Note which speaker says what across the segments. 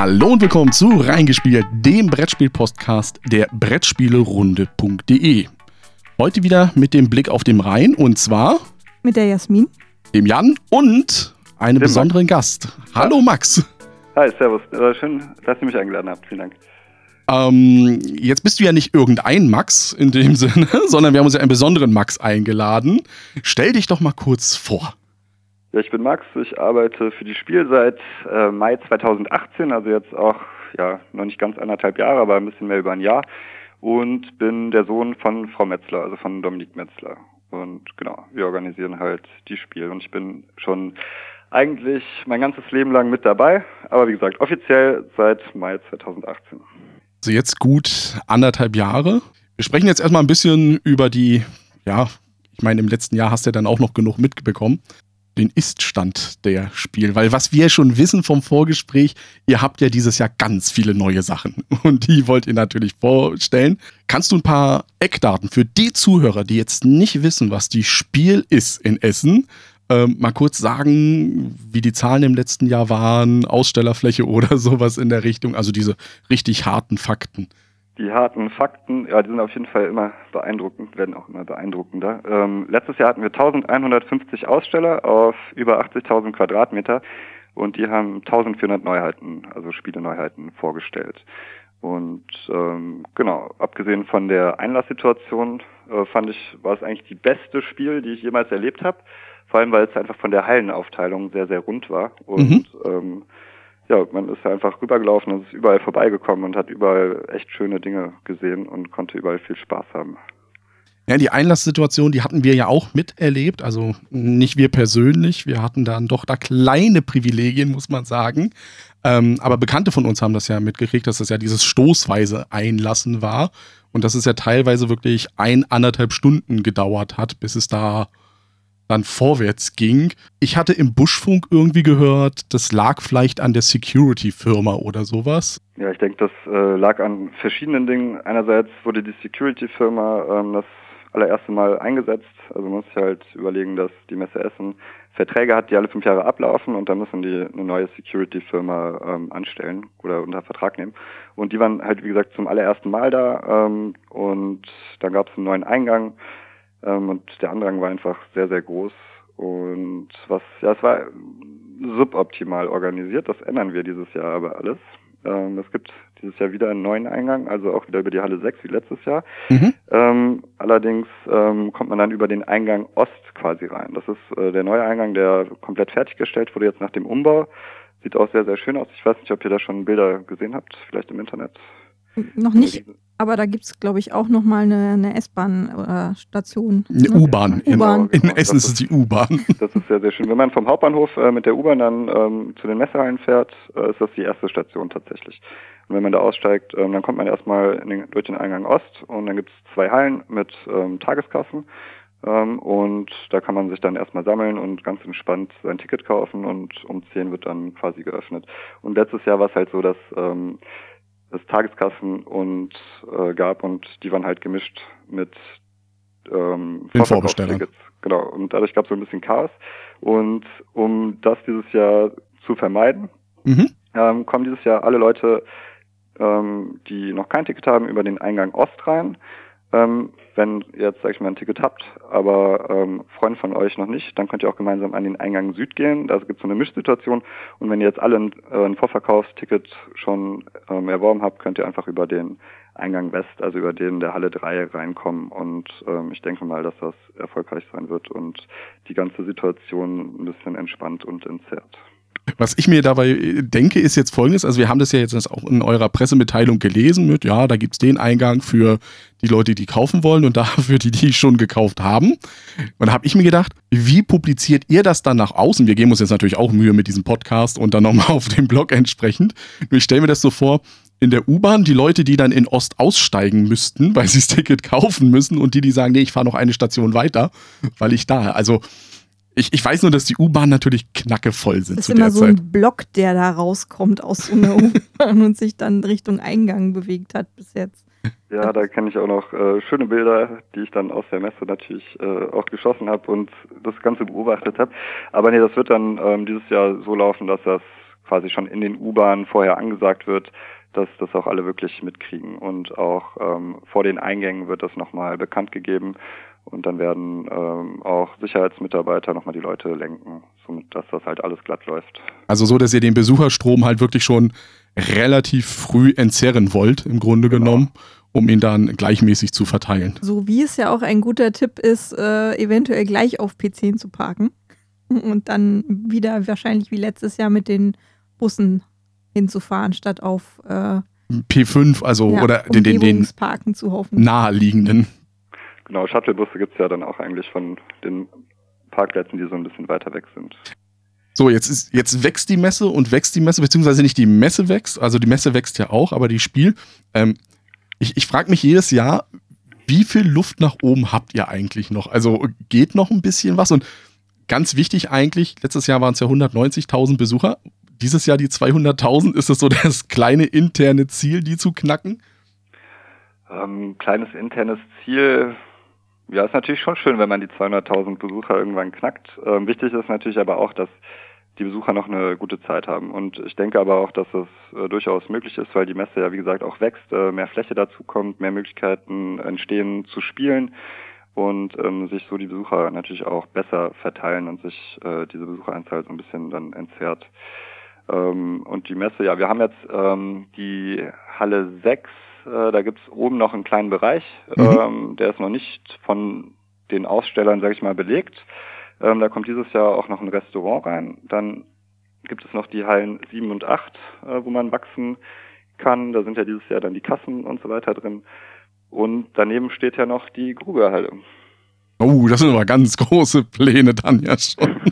Speaker 1: Hallo und willkommen zu Reingespielt, dem Brettspiel-Podcast der Brettspielerunde.de. Heute wieder mit dem Blick auf den Rhein und zwar
Speaker 2: mit der Jasmin,
Speaker 1: dem Jan und einem dem besonderen Max. Gast. Hallo Max.
Speaker 3: Hi, servus. Äh, schön, dass ihr mich eingeladen habt. Vielen Dank.
Speaker 1: Ähm, jetzt bist du ja nicht irgendein Max in dem Sinne, sondern wir haben uns ja einen besonderen Max eingeladen. Stell dich doch mal kurz vor.
Speaker 3: Ja, ich bin Max. Ich arbeite für die Spiel seit äh, Mai 2018, also jetzt auch ja noch nicht ganz anderthalb Jahre, aber ein bisschen mehr über ein Jahr. Und bin der Sohn von Frau Metzler, also von Dominik Metzler. Und genau, wir organisieren halt die Spiel. Und ich bin schon eigentlich mein ganzes Leben lang mit dabei, aber wie gesagt, offiziell seit Mai 2018.
Speaker 1: Also jetzt gut anderthalb Jahre. Wir sprechen jetzt erstmal ein bisschen über die, ja, ich meine, im letzten Jahr hast du ja dann auch noch genug mitbekommen, den Ist-Stand der Spiel. Weil was wir schon wissen vom Vorgespräch, ihr habt ja dieses Jahr ganz viele neue Sachen und die wollt ihr natürlich vorstellen. Kannst du ein paar Eckdaten für die Zuhörer, die jetzt nicht wissen, was die Spiel ist in Essen, ähm, mal kurz sagen, wie die Zahlen im letzten Jahr waren, Ausstellerfläche oder sowas in der Richtung, also diese richtig harten Fakten.
Speaker 3: Die harten Fakten, ja, die sind auf jeden Fall immer beeindruckend, werden auch immer beeindruckender. Ähm, letztes Jahr hatten wir 1150 Aussteller auf über 80.000 Quadratmeter und die haben 1400 Neuheiten, also Spiele-Neuheiten vorgestellt. Und ähm, genau, abgesehen von der Einlasssituation äh, fand ich, war es eigentlich die beste Spiel, die ich jemals erlebt habe. Vor allem, weil es einfach von der Hallenaufteilung sehr, sehr rund war. Und mhm. ähm, ja, man ist einfach rübergelaufen und ist überall vorbeigekommen und hat überall echt schöne Dinge gesehen und konnte überall viel Spaß haben.
Speaker 1: Ja, die Einlasssituation, die hatten wir ja auch miterlebt. Also nicht wir persönlich. Wir hatten dann doch da kleine Privilegien, muss man sagen. Ähm, aber Bekannte von uns haben das ja mitgekriegt, dass das ja dieses stoßweise Einlassen war. Und dass es ja teilweise wirklich ein, anderthalb Stunden gedauert hat, bis es da dann vorwärts ging. Ich hatte im Buschfunk irgendwie gehört, das lag vielleicht an der Security-Firma oder sowas.
Speaker 3: Ja, ich denke, das äh, lag an verschiedenen Dingen. Einerseits wurde die Security-Firma ähm, das allererste Mal eingesetzt. Also man muss sich halt überlegen, dass die Messe Essen Verträge hat, die alle fünf Jahre ablaufen und dann müssen die eine neue Security-Firma ähm, anstellen oder unter Vertrag nehmen. Und die waren halt, wie gesagt, zum allerersten Mal da ähm, und dann gab es einen neuen Eingang ähm, und der Andrang war einfach sehr, sehr groß. Und was, ja, es war suboptimal organisiert. Das ändern wir dieses Jahr aber alles. Ähm, es gibt dieses Jahr wieder einen neuen Eingang, also auch wieder über die Halle 6 wie letztes Jahr. Mhm. Ähm, allerdings ähm, kommt man dann über den Eingang Ost quasi rein. Das ist äh, der neue Eingang, der komplett fertiggestellt wurde jetzt nach dem Umbau. Sieht auch sehr, sehr schön aus. Ich weiß nicht, ob ihr da schon Bilder gesehen habt, vielleicht im Internet.
Speaker 2: Noch nicht, aber da gibt es, glaube ich, auch nochmal eine, eine S-Bahn-Station.
Speaker 1: Eine ne? U-Bahn. In, genau, in genau. Essen ist es die U-Bahn.
Speaker 3: Das ist sehr, sehr schön. Wenn man vom Hauptbahnhof äh, mit der U-Bahn dann ähm, zu den Messehallen fährt, äh, ist das die erste Station tatsächlich. Und wenn man da aussteigt, ähm, dann kommt man erstmal den, durch den Eingang Ost und dann gibt es zwei Hallen mit ähm, Tageskassen. Ähm, und da kann man sich dann erstmal sammeln und ganz entspannt sein Ticket kaufen und um 10 wird dann quasi geöffnet. Und letztes Jahr war es halt so, dass ähm, es Tageskassen und äh, gab und die waren halt gemischt mit ähm,
Speaker 1: Vorverkaufstickets.
Speaker 3: Genau. Und dadurch gab es so ein bisschen Chaos. Und um das dieses Jahr zu vermeiden, mhm. ähm, kommen dieses Jahr alle Leute, ähm, die noch kein Ticket haben, über den Eingang Ost rein. Ähm, wenn ihr jetzt, sag ich mal, ein Ticket habt, aber ähm, Freunde von euch noch nicht, dann könnt ihr auch gemeinsam an den Eingang Süd gehen. Da gibt es so eine Mischsituation. Und wenn ihr jetzt alle ein, äh, ein Vorverkaufsticket schon ähm, erworben habt, könnt ihr einfach über den Eingang West, also über den der Halle 3 reinkommen. Und ähm, ich denke mal, dass das erfolgreich sein wird und die ganze Situation ein bisschen entspannt und entzerrt.
Speaker 1: Was ich mir dabei denke, ist jetzt folgendes: Also, wir haben das ja jetzt auch in eurer Pressemitteilung gelesen mit, ja, da gibt es den Eingang für die Leute, die kaufen wollen und dafür die, die schon gekauft haben. Und da habe ich mir gedacht, wie publiziert ihr das dann nach außen? Wir geben uns jetzt natürlich auch Mühe mit diesem Podcast und dann nochmal auf dem Blog entsprechend. Ich stelle mir das so vor, in der U-Bahn die Leute, die dann in Ost aussteigen müssten, weil sie das Ticket kaufen müssen und die, die sagen, nee, ich fahre noch eine Station weiter, weil ich da. Also ich, ich weiß nur, dass die U-Bahn natürlich knackevoll sind.
Speaker 2: Das ist immer so ein Zeit. Block, der da rauskommt aus so einer U-Bahn und sich dann Richtung Eingang bewegt hat bis jetzt.
Speaker 3: Ja, da kenne ich auch noch äh, schöne Bilder, die ich dann aus der Messe natürlich äh, auch geschossen habe und das Ganze beobachtet habe. Aber nee, das wird dann ähm, dieses Jahr so laufen, dass das quasi schon in den U-Bahnen vorher angesagt wird, dass das auch alle wirklich mitkriegen. Und auch ähm, vor den Eingängen wird das nochmal bekannt gegeben. Und dann werden ähm, auch Sicherheitsmitarbeiter nochmal die Leute lenken, somit dass das halt alles glatt läuft.
Speaker 1: Also so, dass ihr den Besucherstrom halt wirklich schon relativ früh entzerren wollt, im Grunde genau. genommen, um ihn dann gleichmäßig zu verteilen.
Speaker 2: So wie es ja auch ein guter Tipp ist, äh, eventuell gleich auf P10 zu parken und dann wieder wahrscheinlich wie letztes Jahr mit den Bussen hinzufahren, statt auf äh,
Speaker 1: P5, also ja, oder den, den, den
Speaker 2: Parken zu hoffen.
Speaker 1: naheliegenden.
Speaker 3: Genau, Shuttlebusse gibt es ja dann auch eigentlich von den Parkplätzen, die so ein bisschen weiter weg sind.
Speaker 1: So, jetzt, ist, jetzt wächst die Messe und wächst die Messe, beziehungsweise nicht die Messe wächst, also die Messe wächst ja auch, aber die Spiel. Ähm, ich ich frage mich jedes Jahr, wie viel Luft nach oben habt ihr eigentlich noch? Also geht noch ein bisschen was? Und ganz wichtig eigentlich, letztes Jahr waren es ja 190.000 Besucher dieses Jahr die 200.000? Ist das so das kleine interne Ziel, die zu knacken?
Speaker 3: Ähm, kleines internes Ziel, ja, ist natürlich schon schön, wenn man die 200.000 Besucher irgendwann knackt. Ähm, wichtig ist natürlich aber auch, dass die Besucher noch eine gute Zeit haben. Und ich denke aber auch, dass das äh, durchaus möglich ist, weil die Messe ja, wie gesagt, auch wächst, äh, mehr Fläche dazu kommt, mehr Möglichkeiten entstehen zu spielen und ähm, sich so die Besucher natürlich auch besser verteilen und sich äh, diese Besucheranzahl so ein bisschen dann entzerrt. Ähm, und die Messe, ja, wir haben jetzt ähm, die Halle 6, äh, da gibt's oben noch einen kleinen Bereich, mhm. ähm, der ist noch nicht von den Ausstellern, sage ich mal, belegt. Ähm, da kommt dieses Jahr auch noch ein Restaurant rein. Dann gibt es noch die Hallen 7 und 8, äh, wo man wachsen kann. Da sind ja dieses Jahr dann die Kassen und so weiter drin. Und daneben steht ja noch die Grugerhalle.
Speaker 1: Oh, das sind aber ganz große Pläne dann ja schon.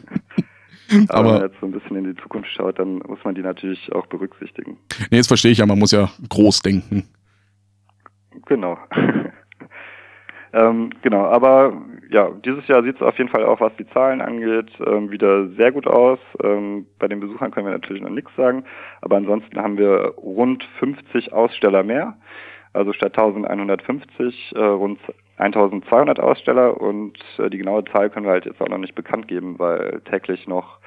Speaker 3: Aber, Aber wenn man jetzt so ein bisschen in die Zukunft schaut, dann muss man die natürlich auch berücksichtigen.
Speaker 1: Nee, jetzt verstehe ich ja, man muss ja groß denken.
Speaker 3: Genau. ähm, genau, aber ja, dieses Jahr sieht es auf jeden Fall auch, was die Zahlen angeht, ähm, wieder sehr gut aus. Ähm, bei den Besuchern können wir natürlich noch nichts sagen, aber ansonsten haben wir rund 50 Aussteller mehr. Also statt 1150 äh, rund 1200 Aussteller und äh, die genaue Zahl können wir halt jetzt auch noch nicht bekannt geben, weil täglich noch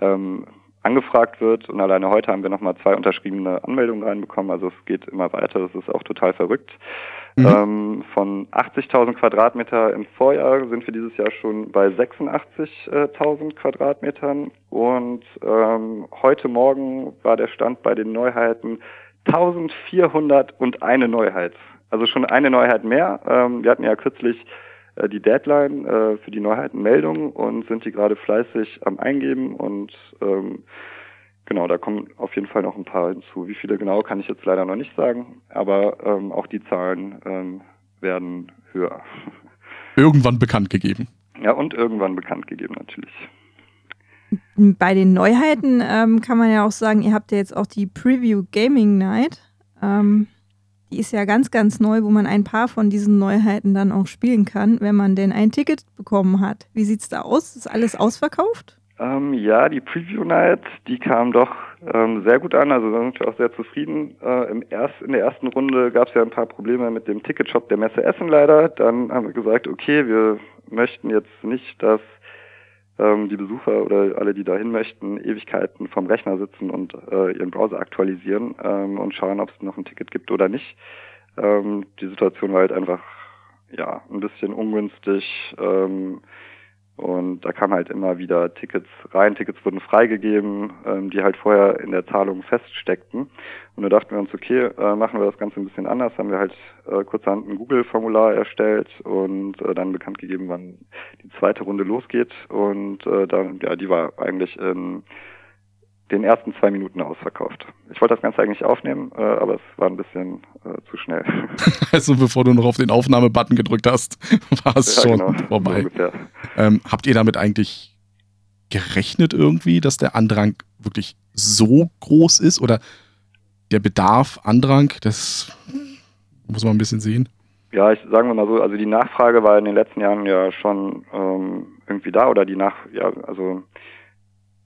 Speaker 3: ähm, angefragt wird und alleine heute haben wir nochmal zwei unterschriebene Anmeldungen reinbekommen, also es geht immer weiter, das ist auch total verrückt. Mhm. Ähm, von 80.000 Quadratmeter im Vorjahr sind wir dieses Jahr schon bei 86.000 Quadratmetern und ähm, heute Morgen war der Stand bei den Neuheiten 1401 Neuheit. Also schon eine Neuheit mehr. Ähm, wir hatten ja kürzlich die Deadline äh, für die Neuheitenmeldung und sind die gerade fleißig am Eingeben und ähm, genau, da kommen auf jeden Fall noch ein paar hinzu. Wie viele genau kann ich jetzt leider noch nicht sagen, aber ähm, auch die Zahlen ähm, werden höher.
Speaker 1: Irgendwann bekannt gegeben.
Speaker 3: Ja, und irgendwann bekannt gegeben natürlich.
Speaker 2: Bei den Neuheiten ähm, kann man ja auch sagen, ihr habt ja jetzt auch die Preview Gaming Night. Ähm, die ist ja ganz, ganz neu, wo man ein paar von diesen Neuheiten dann auch spielen kann, wenn man denn ein Ticket bekommen hat. Wie sieht's da aus? Ist alles ausverkauft?
Speaker 3: Ähm, ja, die Preview Night, die kam doch ähm, sehr gut an. Also da sind wir auch sehr zufrieden. Äh, im erst, in der ersten Runde gab es ja ein paar Probleme mit dem Ticketshop der Messe Essen leider. Dann haben wir gesagt, okay, wir möchten jetzt nicht, dass die Besucher oder alle, die dahin möchten, Ewigkeiten vom Rechner sitzen und äh, ihren Browser aktualisieren ähm, und schauen, ob es noch ein Ticket gibt oder nicht. Ähm, die Situation war halt einfach ja ein bisschen ungünstig. Ähm, und da kamen halt immer wieder Tickets rein, Tickets wurden freigegeben, ähm, die halt vorher in der Zahlung feststeckten. Und da dachten wir uns, okay, äh, machen wir das Ganze ein bisschen anders, haben wir halt äh, kurzerhand ein Google-Formular erstellt und äh, dann bekannt gegeben, wann die zweite Runde losgeht. Und äh, dann, ja, die war eigentlich in den ersten zwei Minuten ausverkauft. Ich wollte das Ganze eigentlich aufnehmen, äh, aber es war ein bisschen äh, zu schnell.
Speaker 1: Also bevor du noch auf den Aufnahmebutton gedrückt hast, war es ja, schon genau, vorbei. So ähm, habt ihr damit eigentlich gerechnet irgendwie, dass der Andrang wirklich so groß ist oder der Bedarf Andrang, das muss man ein bisschen sehen?
Speaker 3: Ja, ich sagen wir mal so, also die Nachfrage war in den letzten Jahren ja schon ähm, irgendwie da oder die Nach, ja, also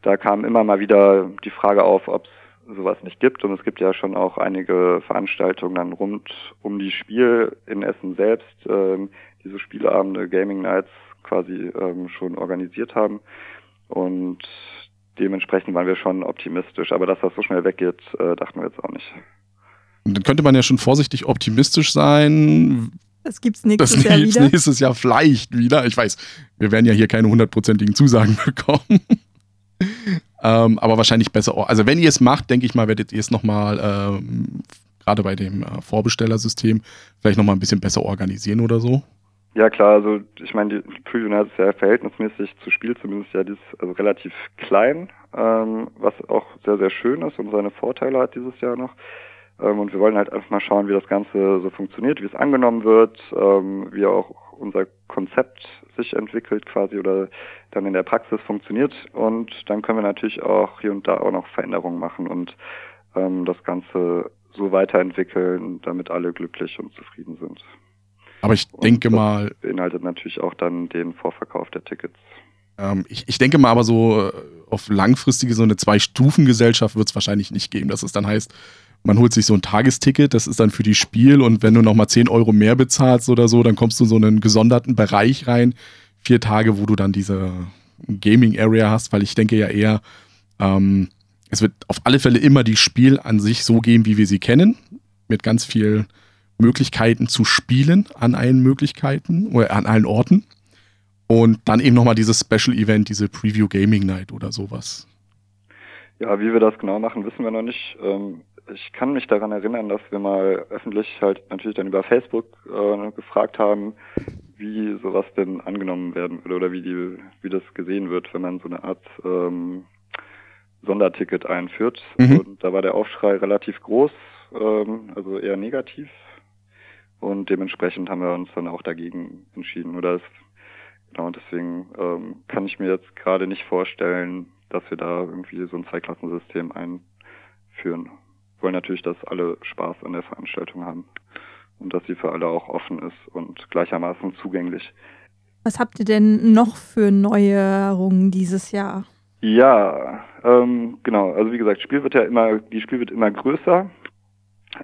Speaker 3: da kam immer mal wieder die Frage auf, ob es sowas nicht gibt. Und es gibt ja schon auch einige Veranstaltungen dann rund um die Spiel in Essen selbst, ähm, diese Spieleabende, Gaming Nights quasi ähm, schon organisiert haben. Und dementsprechend waren wir schon optimistisch. Aber dass das so schnell weggeht, äh, dachten wir jetzt auch nicht.
Speaker 1: Und dann könnte man ja schon vorsichtig optimistisch sein.
Speaker 2: Das gibt's nächstes
Speaker 1: das
Speaker 2: Jahr
Speaker 1: gibt's
Speaker 2: wieder.
Speaker 1: nächstes Jahr vielleicht wieder. Ich weiß, wir werden ja hier keine hundertprozentigen Zusagen bekommen. Ähm, aber wahrscheinlich besser. Also wenn ihr es macht, denke ich mal, werdet ihr es nochmal, ähm, gerade bei dem äh, Vorbestellersystem, vielleicht nochmal ein bisschen besser organisieren oder so.
Speaker 3: Ja klar, also ich meine, die Night ist ja verhältnismäßig zu Spiel zumindest ja dieses, also relativ klein, ähm, was auch sehr, sehr schön ist und seine Vorteile hat dieses Jahr noch. Ähm, und wir wollen halt einfach mal schauen, wie das Ganze so funktioniert, wie es angenommen wird, ähm, wie auch unser Konzept sich entwickelt quasi oder dann in der Praxis funktioniert. Und dann können wir natürlich auch hier und da auch noch Veränderungen machen und ähm, das Ganze so weiterentwickeln, damit alle glücklich und zufrieden sind.
Speaker 1: Aber ich
Speaker 3: Und
Speaker 1: denke
Speaker 3: das
Speaker 1: mal,
Speaker 3: Beinhaltet natürlich auch dann den Vorverkauf der Tickets.
Speaker 1: ähm, ich, ich denke mal aber so äh, auf langfristige, so eine Zwei-Stufen-Gesellschaft wird es wahrscheinlich nicht geben, dass es dann heißt, man holt sich so ein Tagesticket, das ist dann für die Spiel und wenn du nochmal 10 Euro mehr bezahlst oder so, dann kommst du in so einen gesonderten Bereich rein. Vier Tage, wo du dann diese Gaming-Area hast, weil ich denke ja eher, ähm, es wird auf alle Fälle immer die Spiel an sich so geben, wie wir sie kennen, mit ganz viel Möglichkeiten zu spielen an allen Möglichkeiten oder an allen Orten. Und dann eben nochmal dieses Special Event, diese Preview Gaming Night oder sowas.
Speaker 3: Ja, wie wir das genau machen, wissen wir noch nicht. Ähm, ich kann mich daran erinnern, dass wir mal öffentlich halt natürlich dann über Facebook äh, gefragt haben, wie sowas denn angenommen werden würde oder wie die, wie das gesehen wird, wenn man so eine Art ähm, Sonderticket einführt.
Speaker 1: Mhm.
Speaker 3: Und da war der Aufschrei relativ groß, ähm, also eher negativ. Und dementsprechend haben wir uns dann auch dagegen entschieden. Oder es, genau, deswegen ähm, kann ich mir jetzt gerade nicht vorstellen, dass wir da irgendwie so ein Zweiklassensystem einführen. Wir wollen natürlich, dass alle Spaß an der Veranstaltung haben und dass sie für alle auch offen ist und gleichermaßen zugänglich.
Speaker 2: Was habt ihr denn noch für Neuerungen dieses Jahr?
Speaker 3: Ja, ähm, genau. Also wie gesagt, Spiel wird ja immer, die Spiel wird immer größer.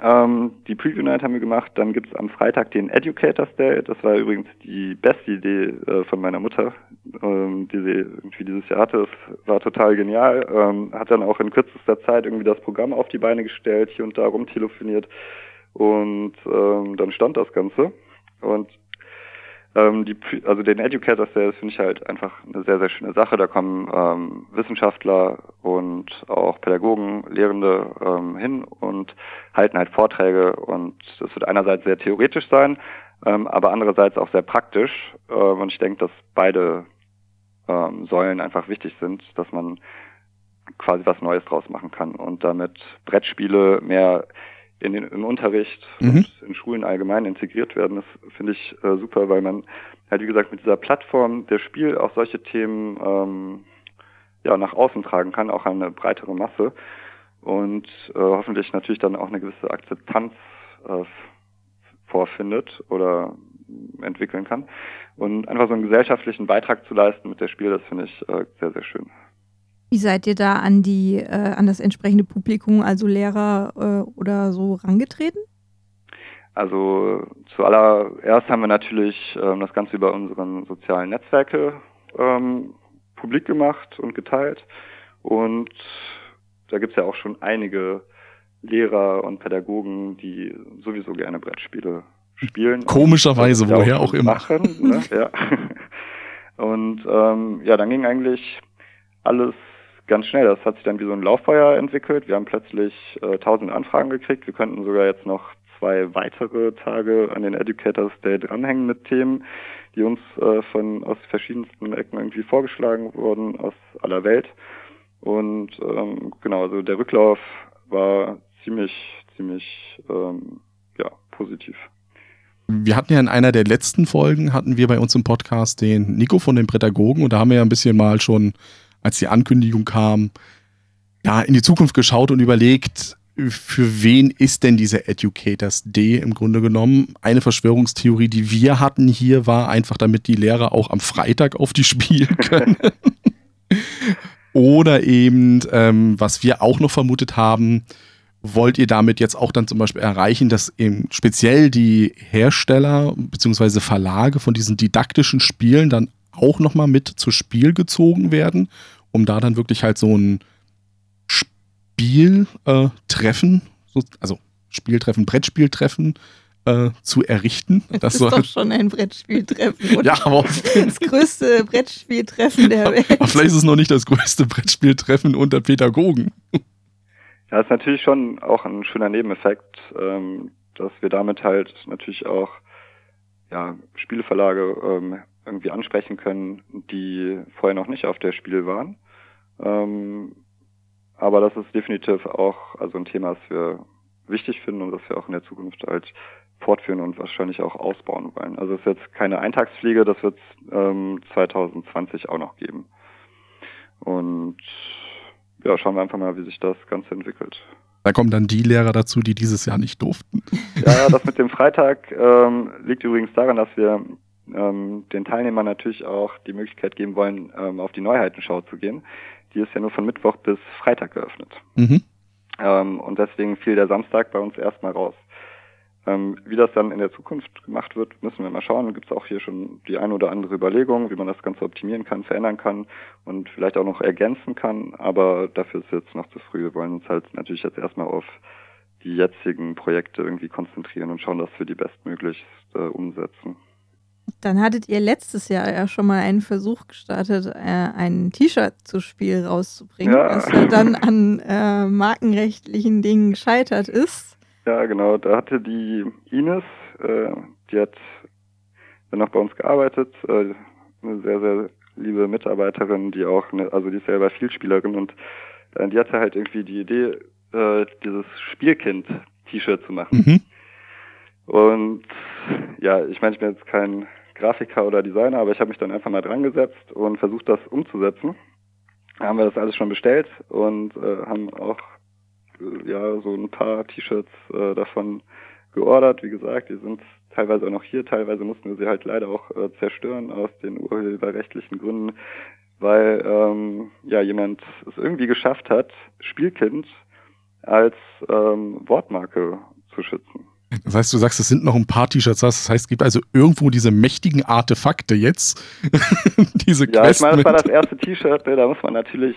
Speaker 3: Ähm, die Preview Night haben wir gemacht. Dann gibt's am Freitag den Educators Day. Das war übrigens die beste Idee äh, von meiner Mutter, ähm, die sie irgendwie dieses Jahr hatte. Das war total genial. Ähm, hat dann auch in kürzester Zeit irgendwie das Programm auf die Beine gestellt, hier und da rumtelefoniert. Und ähm, dann stand das Ganze. Und ähm, die, also den Educators Day, das finde ich halt einfach eine sehr, sehr schöne Sache. Da kommen ähm, Wissenschaftler und auch Pädagogen, Lehrende ähm, hin und halten halt Vorträge und das wird einerseits sehr theoretisch sein, ähm, aber andererseits auch sehr praktisch. Ähm, und ich denke, dass beide ähm, Säulen einfach wichtig sind, dass man quasi was Neues draus machen kann und damit Brettspiele mehr in den, im Unterricht
Speaker 1: Mhm.
Speaker 3: und in Schulen allgemein integriert werden. Das finde ich äh, super, weil man halt wie gesagt mit dieser Plattform der Spiel auch solche Themen ähm, ja nach außen tragen kann, auch an eine breitere Masse und äh, hoffentlich natürlich dann auch eine gewisse Akzeptanz äh, vorfindet oder entwickeln kann und einfach so einen gesellschaftlichen Beitrag zu leisten mit der Spiel, das finde ich äh, sehr sehr schön.
Speaker 2: Wie seid ihr da an die, äh, an das entsprechende Publikum, also Lehrer äh, oder so, rangetreten?
Speaker 3: Also zuallererst haben wir natürlich ähm, das Ganze über unseren sozialen Netzwerke ähm, publik gemacht und geteilt. Und da gibt's ja auch schon einige Lehrer und Pädagogen, die sowieso gerne Brettspiele spielen.
Speaker 1: Komischerweise, woher
Speaker 3: ja
Speaker 1: auch immer.
Speaker 3: Machen, ne? ja. Und ähm, ja, dann ging eigentlich alles ganz schnell. Das hat sich dann wie so ein Lauffeuer entwickelt. Wir haben plötzlich äh, tausend Anfragen gekriegt. Wir könnten sogar jetzt noch zwei weitere Tage an den Educators Day dranhängen mit Themen, die uns äh, von aus verschiedensten Ecken irgendwie vorgeschlagen wurden aus aller Welt. Und ähm, genau, also der Rücklauf war ziemlich, ziemlich ähm, ja, positiv.
Speaker 1: Wir hatten ja in einer der letzten Folgen, hatten wir bei uns im Podcast den Nico von den Pädagogen und da haben wir ja ein bisschen mal schon, als die Ankündigung kam, ja, in die Zukunft geschaut und überlegt, für wen ist denn dieser Educators Day im Grunde genommen? Eine Verschwörungstheorie, die wir hatten hier, war einfach, damit die Lehrer auch am Freitag auf die spielen können. Oder eben, ähm, was wir auch noch vermutet haben, wollt ihr damit jetzt auch dann zum Beispiel erreichen, dass eben speziell die Hersteller bzw. Verlage von diesen didaktischen Spielen dann auch nochmal mit zu Spiel gezogen werden? um da dann wirklich halt so ein Spieltreffen, äh, also Spieltreffen, Brettspieltreffen äh, zu errichten.
Speaker 2: Das, das ist doch schon ein Brettspieltreffen.
Speaker 1: Oder? ja, aber
Speaker 2: das größte Brettspieltreffen der Welt.
Speaker 1: Aber vielleicht ist es noch nicht das größte Brettspieltreffen unter Pädagogen.
Speaker 3: Ja, ist natürlich schon auch ein schöner Nebeneffekt, ähm, dass wir damit halt natürlich auch ja, Spieleverlage ähm, irgendwie ansprechen können, die vorher noch nicht auf der Spiel waren. Ähm, aber das ist definitiv auch also ein Thema, das wir wichtig finden und das wir auch in der Zukunft halt fortführen und wahrscheinlich auch ausbauen wollen. Also es ist jetzt keine Eintagsfliege, das wird es ähm, 2020 auch noch geben. Und ja, schauen wir einfach mal, wie sich das Ganze entwickelt.
Speaker 1: Da kommen dann die Lehrer dazu, die dieses Jahr nicht durften.
Speaker 3: Ja, das mit dem Freitag ähm, liegt übrigens daran, dass wir ähm, den Teilnehmern natürlich auch die Möglichkeit geben wollen, ähm, auf die Neuheitenschau zu gehen. Die ist ja nur von Mittwoch bis Freitag geöffnet. Mhm. Ähm, und deswegen fiel der Samstag bei uns erstmal raus. Ähm, wie das dann in der Zukunft gemacht wird, müssen wir mal schauen. Gibt es auch hier schon die ein oder andere Überlegung, wie man das Ganze optimieren kann, verändern kann und vielleicht auch noch ergänzen kann. Aber dafür ist es jetzt noch zu früh. Wir wollen uns halt natürlich jetzt erstmal auf die jetzigen Projekte irgendwie konzentrieren und schauen, dass wir die bestmöglichst äh, umsetzen.
Speaker 2: Dann hattet ihr letztes Jahr ja schon mal einen Versuch gestartet, äh, ein T-Shirt zu Spiel rauszubringen, ja. was ja dann an äh, markenrechtlichen Dingen gescheitert ist.
Speaker 3: Ja, genau. Da hatte die Ines, äh, die hat dann noch bei uns gearbeitet, äh, eine sehr, sehr liebe Mitarbeiterin, die auch, eine, also die ist selber Vielspielerin und äh, die hatte halt irgendwie die Idee, äh, dieses Spielkind-T-Shirt zu machen. Mhm. Und ja, ich meine, ich bin jetzt kein Grafiker oder Designer, aber ich habe mich dann einfach mal dran gesetzt und versucht, das umzusetzen. Da haben wir das alles schon bestellt und äh, haben auch äh, ja so ein paar T-Shirts äh, davon geordert. Wie gesagt, die sind teilweise auch noch hier, teilweise mussten wir sie halt leider auch äh, zerstören aus den urheberrechtlichen Gründen, weil ähm, ja jemand es irgendwie geschafft hat, Spielkind als ähm, Wortmarke zu schützen.
Speaker 1: Das heißt, du sagst, es sind noch ein paar T-Shirts. Das heißt, es gibt also irgendwo diese mächtigen Artefakte jetzt. diese
Speaker 3: ja, Quest ich meine, das war das erste T-Shirt, ne? da muss man natürlich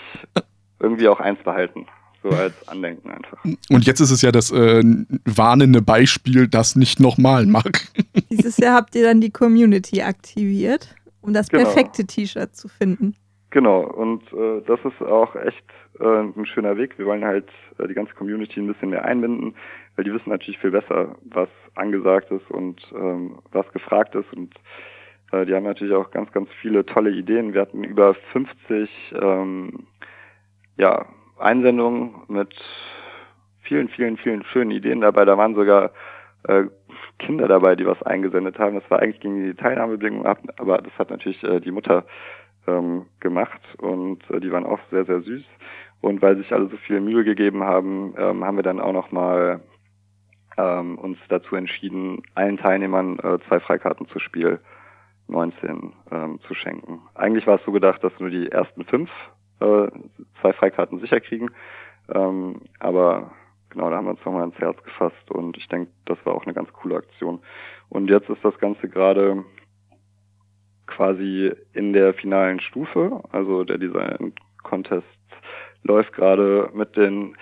Speaker 3: irgendwie auch eins behalten. So als Andenken einfach.
Speaker 1: Und jetzt ist es ja das äh, warnende Beispiel, das nicht nochmal mag.
Speaker 2: Dieses Jahr habt ihr dann die Community aktiviert, um das genau. perfekte T-Shirt zu finden.
Speaker 3: Genau, und äh, das ist auch echt äh, ein schöner Weg. Wir wollen halt äh, die ganze Community ein bisschen mehr einbinden, weil die wissen natürlich viel besser, was angesagt ist und ähm, was gefragt ist. Und äh, die haben natürlich auch ganz, ganz viele tolle Ideen. Wir hatten über 50 ähm, ja, Einsendungen mit vielen, vielen, vielen schönen Ideen dabei. Da waren sogar äh, Kinder dabei, die was eingesendet haben. Das war eigentlich gegen die Teilnahmebedingungen, aber das hat natürlich äh, die Mutter ähm, gemacht und äh, die waren auch sehr, sehr süß. Und weil sich alle so viel Mühe gegeben haben, ähm, haben wir dann auch nochmal ähm, uns dazu entschieden, allen Teilnehmern äh, zwei Freikarten zu Spiel 19 ähm, zu schenken. Eigentlich war es so gedacht, dass nur die ersten fünf äh, zwei Freikarten sicher kriegen. Ähm, aber genau, da haben wir uns nochmal ins Herz gefasst und ich denke, das war auch eine ganz coole Aktion. Und jetzt ist das Ganze gerade quasi in der finalen Stufe, also der Design Contest läuft gerade mit den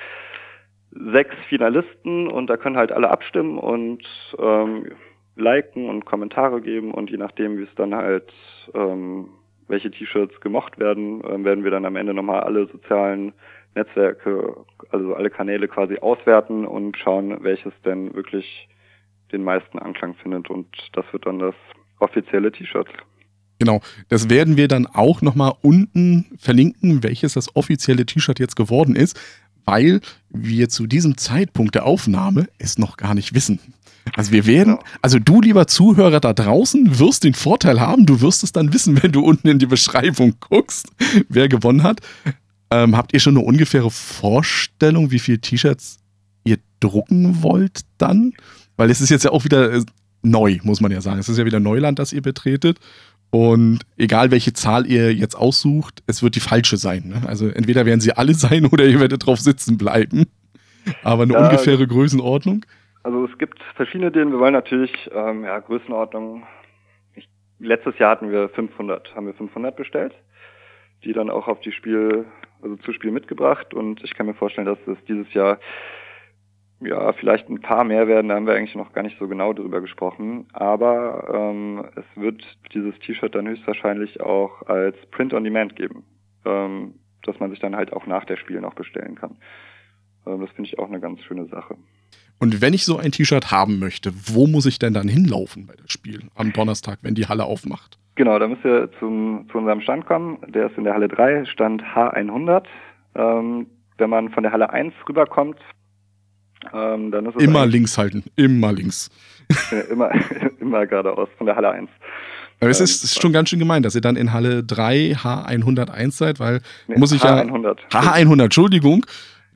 Speaker 3: sechs Finalisten und da können halt alle abstimmen und ähm, liken und Kommentare geben und je nachdem, wie es dann halt, ähm, welche T-Shirts gemocht werden, äh, werden wir dann am Ende nochmal alle sozialen Netzwerke, also alle Kanäle quasi auswerten und schauen, welches denn wirklich den meisten Anklang findet und das wird dann das offizielle T-Shirt.
Speaker 1: Genau, das werden wir dann auch nochmal unten verlinken, welches das offizielle T-Shirt jetzt geworden ist, weil wir zu diesem Zeitpunkt der Aufnahme es noch gar nicht wissen. Also wir werden, also du lieber Zuhörer da draußen wirst den Vorteil haben, du wirst es dann wissen, wenn du unten in die Beschreibung guckst, wer gewonnen hat. Ähm, habt ihr schon eine ungefähre Vorstellung, wie viele T-Shirts ihr drucken wollt dann? Weil es ist jetzt ja auch wieder äh, neu, muss man ja sagen. Es ist ja wieder Neuland, das ihr betretet. Und egal welche Zahl ihr jetzt aussucht, es wird die falsche sein. Ne? Also entweder werden sie alle sein oder ihr werdet drauf sitzen bleiben. Aber eine ja, ungefähre Größenordnung?
Speaker 3: Also es gibt verschiedene Ideen. Wir wollen natürlich ähm, ja, Größenordnung. Ich, letztes Jahr hatten wir 500, haben wir 500 bestellt. die dann auch auf die Spiel, also zu Spiel mitgebracht und ich kann mir vorstellen, dass es dieses Jahr ja, vielleicht ein paar mehr werden, da haben wir eigentlich noch gar nicht so genau drüber gesprochen. Aber ähm, es wird dieses T-Shirt dann höchstwahrscheinlich auch als Print on Demand geben, ähm, dass man sich dann halt auch nach der Spiel noch bestellen kann. Ähm, das finde ich auch eine ganz schöne Sache.
Speaker 1: Und wenn ich so ein T-Shirt haben möchte, wo muss ich denn dann hinlaufen bei dem Spiel am Donnerstag, wenn die Halle aufmacht?
Speaker 3: Genau, da müsst ihr zum, zu unserem Stand kommen. Der ist in der Halle 3, Stand H100. Ähm, wenn man von der Halle 1 rüberkommt,
Speaker 1: ähm, dann ist es immer links halten, immer links.
Speaker 3: immer, immer geradeaus von der Halle 1.
Speaker 1: Aber es ist, ist, schon ganz schön gemein, dass ihr dann in Halle 3 H101 seid, weil
Speaker 3: nee,
Speaker 1: muss ich
Speaker 3: H100.
Speaker 1: ja. H100, Entschuldigung.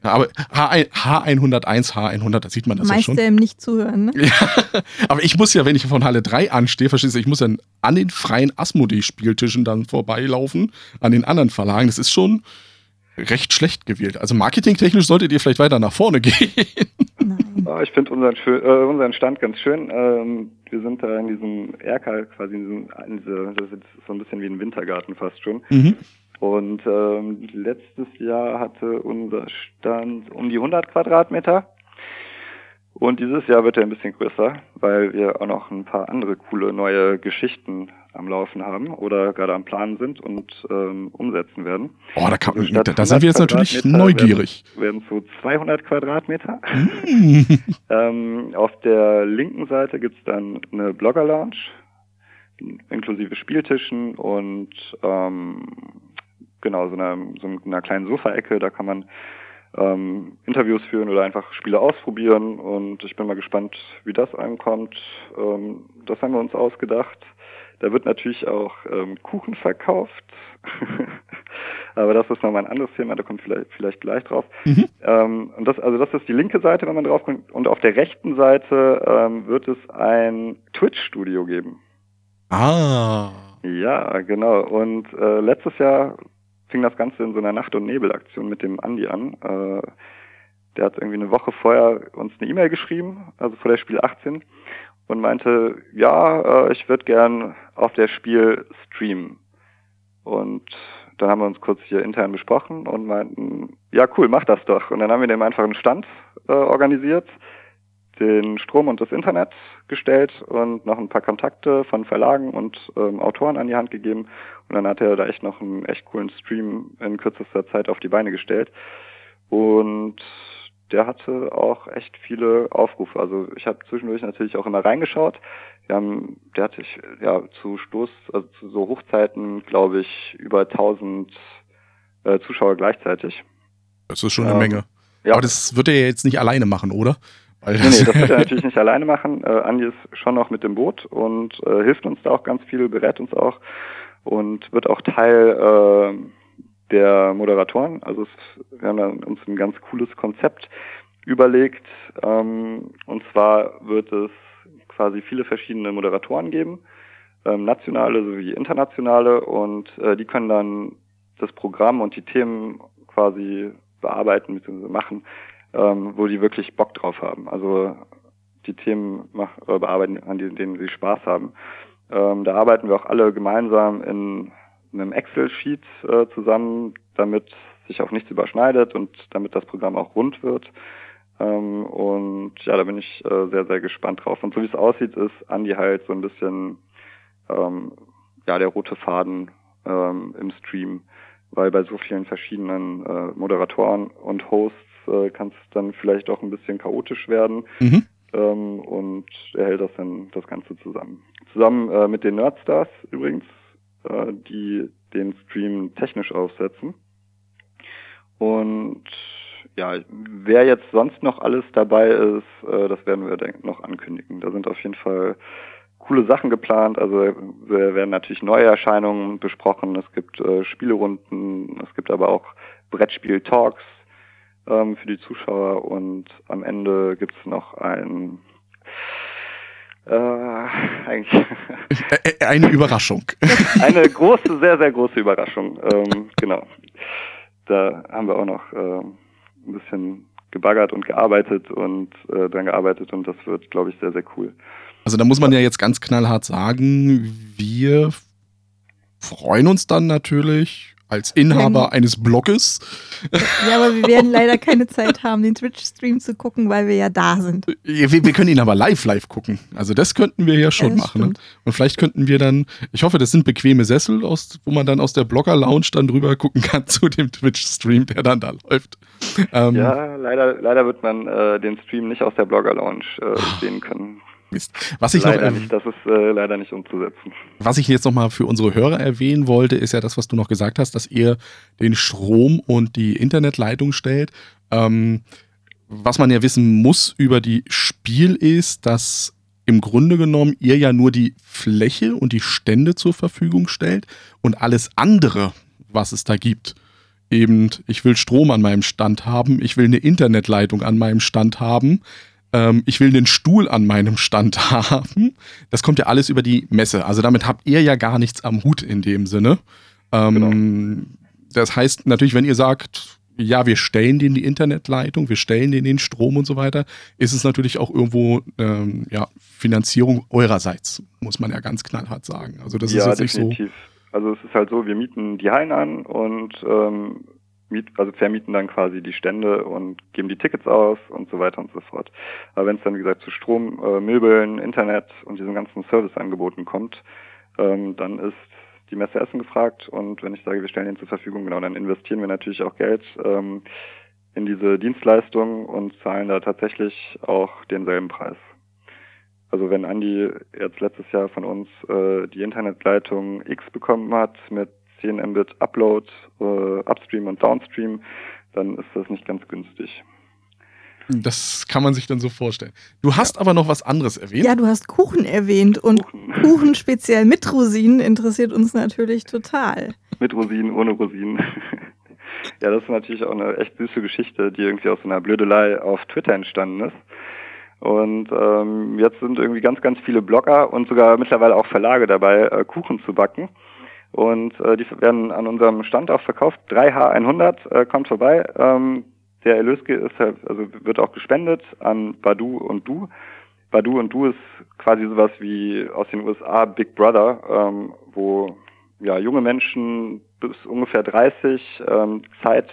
Speaker 1: Aber H1, H101, H100, da sieht man das
Speaker 2: Meist
Speaker 1: ja schon.
Speaker 2: dem nicht zuhören, ne?
Speaker 1: Ja, aber ich muss ja, wenn ich von Halle 3 anstehe, verstehst du, ich muss dann an den freien Asmodee-Spieltischen dann vorbeilaufen, an den anderen Verlagen. Das ist schon, recht schlecht gewählt. Also marketingtechnisch solltet ihr vielleicht weiter nach vorne gehen.
Speaker 3: Nein. ich finde unseren, äh, unseren Stand ganz schön. Ähm, wir sind da in diesem Erker, quasi in diesem, in diese, das ist so ein bisschen wie ein Wintergarten fast schon. Mhm. Und ähm, letztes Jahr hatte unser Stand um die 100 Quadratmeter. Und dieses Jahr wird er ein bisschen größer, weil wir auch noch ein paar andere coole neue Geschichten am Laufen haben oder gerade am Plan sind und ähm, umsetzen werden.
Speaker 1: Oh, da, kann, also da, da sind wir jetzt natürlich neugierig.
Speaker 3: Werden, werden zu 200 Quadratmeter. Mm. ähm, auf der linken Seite gibt's dann eine Blogger-Lounge, inklusive Spieltischen und ähm, genau so einer, so einer kleinen Sofaecke. Da kann man ähm, Interviews führen oder einfach Spiele ausprobieren und ich bin mal gespannt, wie das ankommt. Ähm, das haben wir uns ausgedacht. Da wird natürlich auch ähm, Kuchen verkauft. Aber das ist nochmal ein anderes Thema, da kommt vielleicht, vielleicht gleich drauf. Mhm. Ähm, und das, also das ist die linke Seite, wenn man drauf kommt. Und auf der rechten Seite ähm, wird es ein Twitch-Studio geben.
Speaker 1: Ah.
Speaker 3: Ja, genau. Und äh, letztes Jahr fing das Ganze in so einer Nacht- und Nebelaktion mit dem Andi an. Äh, der hat irgendwie eine Woche vorher uns eine E-Mail geschrieben, also vor der Spiel 18, und meinte, ja, äh, ich würde gern auf der Spiel streamen. Und dann haben wir uns kurz hier intern besprochen und meinten, ja cool, mach das doch. Und dann haben wir dem einfach einen Stand äh, organisiert, den Strom und das Internet gestellt und noch ein paar Kontakte von Verlagen und ähm, Autoren an die Hand gegeben. Und dann hat er da echt noch einen echt coolen Stream in kürzester Zeit auf die Beine gestellt. Und der hatte auch echt viele Aufrufe. Also ich habe zwischendurch natürlich auch immer reingeschaut. Wir haben, der hatte ich ja zu Stoß, also zu so Hochzeiten, glaube ich, über 1000 äh, Zuschauer gleichzeitig.
Speaker 1: Das ist schon eine ähm, Menge. Ja. Aber das wird er jetzt nicht alleine machen, oder?
Speaker 3: Weil nee, nee, das wird er natürlich nicht alleine machen. Äh, Andi ist schon noch mit dem Boot und äh, hilft uns da auch ganz viel, berät uns auch und wird auch Teil äh, der Moderatoren. Also es, wir haben uns ein ganz cooles Konzept überlegt. Ähm, und zwar wird es quasi viele verschiedene Moderatoren geben, ähm, nationale sowie internationale, und äh, die können dann das Programm und die Themen quasi bearbeiten bzw. machen, ähm, wo die wirklich Bock drauf haben. Also die Themen mach, äh, bearbeiten, an denen sie Spaß haben. Ähm, da arbeiten wir auch alle gemeinsam in einem Excel-Sheet äh, zusammen, damit sich auch nichts überschneidet und damit das Programm auch rund wird. Ähm, und ja, da bin ich äh, sehr, sehr gespannt drauf. Und so wie es aussieht, ist Andy halt so ein bisschen ähm, ja der rote Faden ähm, im Stream, weil bei so vielen verschiedenen äh, Moderatoren und Hosts äh, kann es dann vielleicht auch ein bisschen chaotisch werden. Mhm. Ähm, und er hält das dann das Ganze zusammen. Zusammen äh, mit den Nerdstars übrigens, äh, die den Stream technisch aufsetzen. Und ja, wer jetzt sonst noch alles dabei ist, äh, das werden wir noch ankündigen. Da sind auf jeden Fall coole Sachen geplant. Also wir werden natürlich neue Erscheinungen besprochen. Es gibt äh, Spielerunden, es gibt aber auch Brettspiel-Talks ähm, für die Zuschauer und am Ende gibt's noch ein äh, eigentlich
Speaker 1: eine Überraschung.
Speaker 3: eine große, sehr, sehr große Überraschung. Ähm, genau. Da haben wir auch noch äh, ein bisschen gebaggert und gearbeitet und äh, dann gearbeitet und das wird, glaube ich, sehr, sehr cool.
Speaker 1: Also da muss man ja jetzt ganz knallhart sagen, wir freuen uns dann natürlich als Inhaber eines Blogs.
Speaker 2: Ja, aber wir werden leider keine Zeit haben, den Twitch-Stream zu gucken, weil wir ja da sind.
Speaker 1: Wir, wir, können ihn aber live, live gucken. Also das könnten wir ja schon ja, machen. Ne? Und vielleicht könnten wir dann, ich hoffe, das sind bequeme Sessel, aus, wo man dann aus der Blogger-Lounge dann drüber gucken kann zu dem Twitch-Stream, der dann da läuft.
Speaker 3: Ähm, ja, leider, leider wird man äh, den Stream nicht aus der Blogger-Lounge äh, sehen können.
Speaker 1: Mist. Was ich
Speaker 3: leider
Speaker 1: noch,
Speaker 3: nicht, das ist äh, leider nicht umzusetzen.
Speaker 1: Was ich jetzt nochmal für unsere Hörer erwähnen wollte, ist ja das, was du noch gesagt hast, dass ihr den Strom und die Internetleitung stellt. Ähm, was man ja wissen muss über die Spiel ist, dass im Grunde genommen ihr ja nur die Fläche und die Stände zur Verfügung stellt und alles andere, was es da gibt. Eben, ich will Strom an meinem Stand haben, ich will eine Internetleitung an meinem Stand haben, ähm, ich will einen Stuhl an meinem Stand haben. Das kommt ja alles über die Messe. Also damit habt ihr ja gar nichts am Hut in dem Sinne. Ähm, genau. Das heißt natürlich, wenn ihr sagt, ja, wir stellen denen die Internetleitung, wir stellen denen den Strom und so weiter, ist es natürlich auch irgendwo ähm, ja, Finanzierung eurerseits, muss man ja ganz knallhart sagen. Also das ja, ist jetzt definitiv. nicht
Speaker 3: so. Also es ist halt so, wir mieten die Hallen an und ähm, miet, also vermieten dann quasi die Stände und geben die Tickets aus und so weiter und so fort. Aber wenn es dann, wie gesagt, zu Strom, äh, Möbeln, Internet und diesen ganzen Serviceangeboten kommt, ähm, dann ist die Messe Essen gefragt und wenn ich sage, wir stellen den zur Verfügung, genau, dann investieren wir natürlich auch Geld ähm, in diese Dienstleistung und zahlen da tatsächlich auch denselben Preis. Also wenn Andi jetzt letztes Jahr von uns äh, die Internetleitung X bekommen hat mit 10 Mbit Upload, äh, Upstream und Downstream, dann ist das nicht ganz günstig.
Speaker 1: Das kann man sich dann so vorstellen. Du hast ja. aber noch was anderes erwähnt.
Speaker 2: Ja, du hast Kuchen erwähnt und Kuchen, Kuchen speziell mit Rosinen interessiert uns natürlich total.
Speaker 3: Mit Rosinen, ohne Rosinen. ja, das ist natürlich auch eine echt süße Geschichte, die irgendwie aus einer Blödelei auf Twitter entstanden ist. Und ähm, jetzt sind irgendwie ganz, ganz viele Blogger und sogar mittlerweile auch Verlage dabei, äh, Kuchen zu backen. Und äh, die werden an unserem Stand auch verkauft. 3H100 äh, kommt vorbei. Ähm, der Erlös ist, also wird auch gespendet an Badu und Du. Badu und Du ist quasi sowas wie aus den USA Big Brother, ähm, wo ja junge Menschen bis ungefähr 30 ähm, Zeit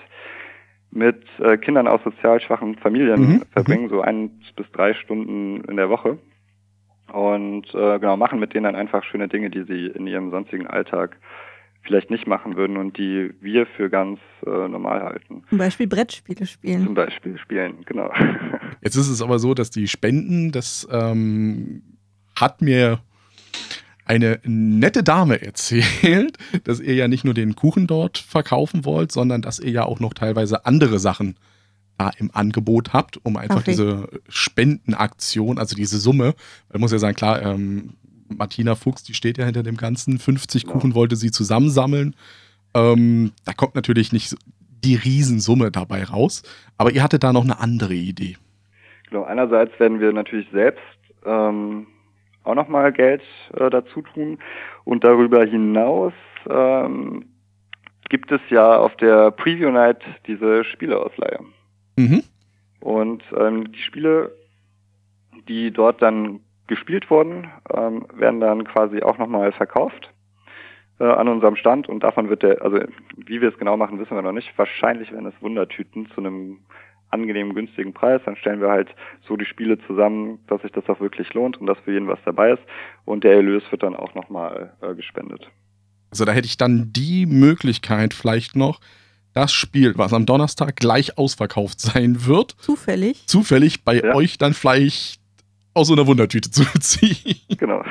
Speaker 3: mit äh, Kindern aus sozial schwachen Familien mhm. verbringen, so ein bis drei Stunden in der Woche und äh, genau machen mit denen dann einfach schöne Dinge, die sie in ihrem sonstigen Alltag vielleicht nicht machen würden und die wir für ganz äh, normal halten.
Speaker 2: Zum Beispiel Brettspiele spielen.
Speaker 3: Zum Beispiel spielen, genau.
Speaker 1: Jetzt ist es aber so, dass die Spenden, das ähm, hat mir eine nette Dame erzählt, dass ihr ja nicht nur den Kuchen dort verkaufen wollt, sondern dass ihr ja auch noch teilweise andere Sachen im Angebot habt, um einfach okay. diese Spendenaktion, also diese Summe, man muss ja sagen, klar, ähm, Martina Fuchs, die steht ja hinter dem Ganzen, 50 genau. Kuchen wollte sie zusammensammeln. Ähm, da kommt natürlich nicht die Riesensumme dabei raus, aber ihr hattet da noch eine andere Idee.
Speaker 3: Genau, einerseits werden wir natürlich selbst ähm, auch nochmal Geld äh, dazu tun und darüber hinaus ähm, gibt es ja auf der Preview Night diese Spieleausleihe. Mhm. Und ähm, die Spiele, die dort dann gespielt wurden, ähm, werden dann quasi auch nochmal verkauft äh, an unserem Stand und davon wird der, also wie wir es genau machen, wissen wir noch nicht. Wahrscheinlich werden es Wundertüten zu einem angenehmen, günstigen Preis. Dann stellen wir halt so die Spiele zusammen, dass sich das auch wirklich lohnt und dass für jeden was dabei ist. Und der Erlös wird dann auch nochmal äh, gespendet.
Speaker 1: Also da hätte ich dann die Möglichkeit vielleicht noch, das Spiel, was am Donnerstag gleich ausverkauft sein wird.
Speaker 2: Zufällig.
Speaker 1: Zufällig bei ja. euch dann vielleicht aus so einer Wundertüte zu ziehen.
Speaker 3: Genau.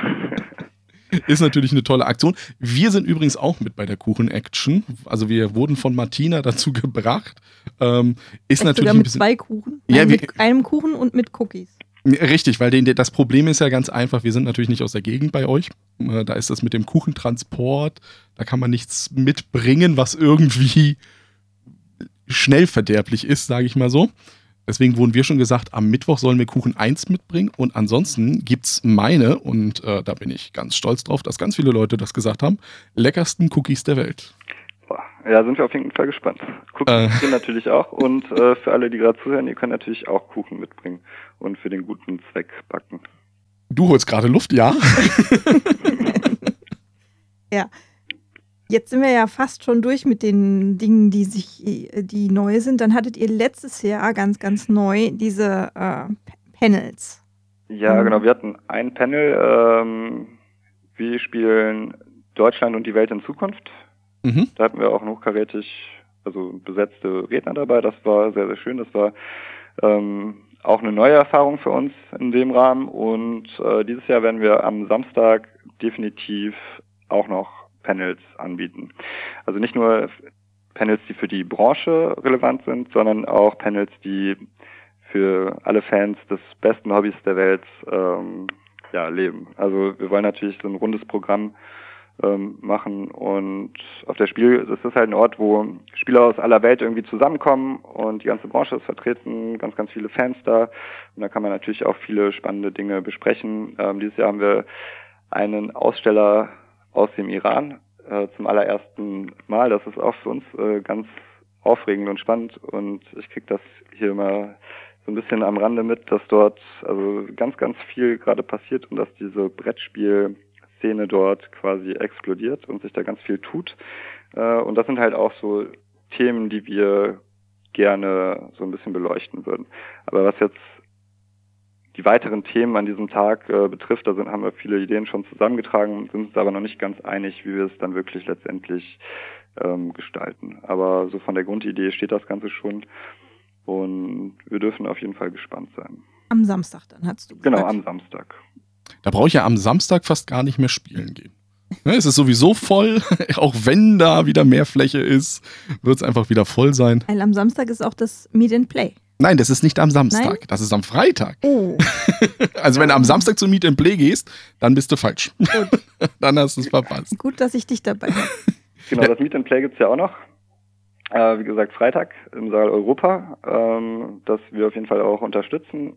Speaker 1: Ist natürlich eine tolle Aktion. Wir sind übrigens auch mit bei der Kuchen-Action. Also wir wurden von Martina dazu gebracht. Ähm, ist Echt natürlich
Speaker 2: mit zwei Kuchen. Ja, mit einem Kuchen und mit Cookies.
Speaker 1: Richtig, weil den, das Problem ist ja ganz einfach, wir sind natürlich nicht aus der Gegend bei euch. Äh, da ist das mit dem Kuchentransport, da kann man nichts mitbringen, was irgendwie schnell verderblich ist, sage ich mal so. Deswegen wurden wir schon gesagt, am Mittwoch sollen wir Kuchen 1 mitbringen und ansonsten gibt es meine, und äh, da bin ich ganz stolz drauf, dass ganz viele Leute das gesagt haben, leckersten Cookies der Welt.
Speaker 3: Ja, sind wir auf jeden Fall gespannt. Cookies äh. natürlich auch und äh, für alle, die gerade zuhören, ihr könnt natürlich auch Kuchen mitbringen und für den guten Zweck backen.
Speaker 1: Du holst gerade Luft, ja?
Speaker 2: ja. Jetzt sind wir ja fast schon durch mit den Dingen, die sich, die neu sind. Dann hattet ihr letztes Jahr ganz, ganz neu diese äh, Panels.
Speaker 3: Ja, mhm. genau. Wir hatten ein Panel. Ähm, wir spielen Deutschland und die Welt in Zukunft. Mhm. Da hatten wir auch hochkarätig, also besetzte Redner dabei. Das war sehr, sehr schön. Das war ähm, auch eine neue Erfahrung für uns in dem Rahmen. Und äh, dieses Jahr werden wir am Samstag definitiv auch noch Panels anbieten. Also nicht nur Panels, die für die Branche relevant sind, sondern auch Panels, die für alle Fans des besten Hobbys der Welt ähm, ja, leben. Also wir wollen natürlich so ein rundes Programm ähm, machen und auf der Spiel das ist halt ein Ort, wo Spieler aus aller Welt irgendwie zusammenkommen und die ganze Branche ist vertreten, ganz, ganz viele Fans da und da kann man natürlich auch viele spannende Dinge besprechen. Ähm, dieses Jahr haben wir einen Aussteller aus dem Iran äh, zum allerersten Mal. Das ist auch für uns äh, ganz aufregend und spannend und ich kriege das hier immer so ein bisschen am Rande mit, dass dort also ganz, ganz viel gerade passiert und dass diese Brettspielszene dort quasi explodiert und sich da ganz viel tut. Äh, und das sind halt auch so Themen, die wir gerne so ein bisschen beleuchten würden. Aber was jetzt die weiteren Themen an diesem Tag äh, betrifft, da sind, haben wir viele Ideen schon zusammengetragen, sind uns aber noch nicht ganz einig, wie wir es dann wirklich letztendlich ähm, gestalten. Aber so von der Grundidee steht das Ganze schon und wir dürfen auf jeden Fall gespannt sein.
Speaker 2: Am Samstag dann, hast du
Speaker 3: gesagt. Genau, am Samstag.
Speaker 1: Da brauche ich ja am Samstag fast gar nicht mehr spielen gehen. Ne, es ist sowieso voll, auch wenn da wieder mehr Fläche ist, wird es einfach wieder voll sein.
Speaker 2: Weil am Samstag ist auch das Meet and Play.
Speaker 1: Nein, das ist nicht am Samstag. Nein? Das ist am Freitag. Oh. also wenn du am Samstag zum Meet and Play gehst, dann bist du falsch. dann hast du es verpasst.
Speaker 2: Gut, dass ich dich dabei habe.
Speaker 3: Genau, das Meet and Play gibt es ja auch noch. Äh, wie gesagt, Freitag im Saal Europa, ähm, das wir auf jeden Fall auch unterstützen.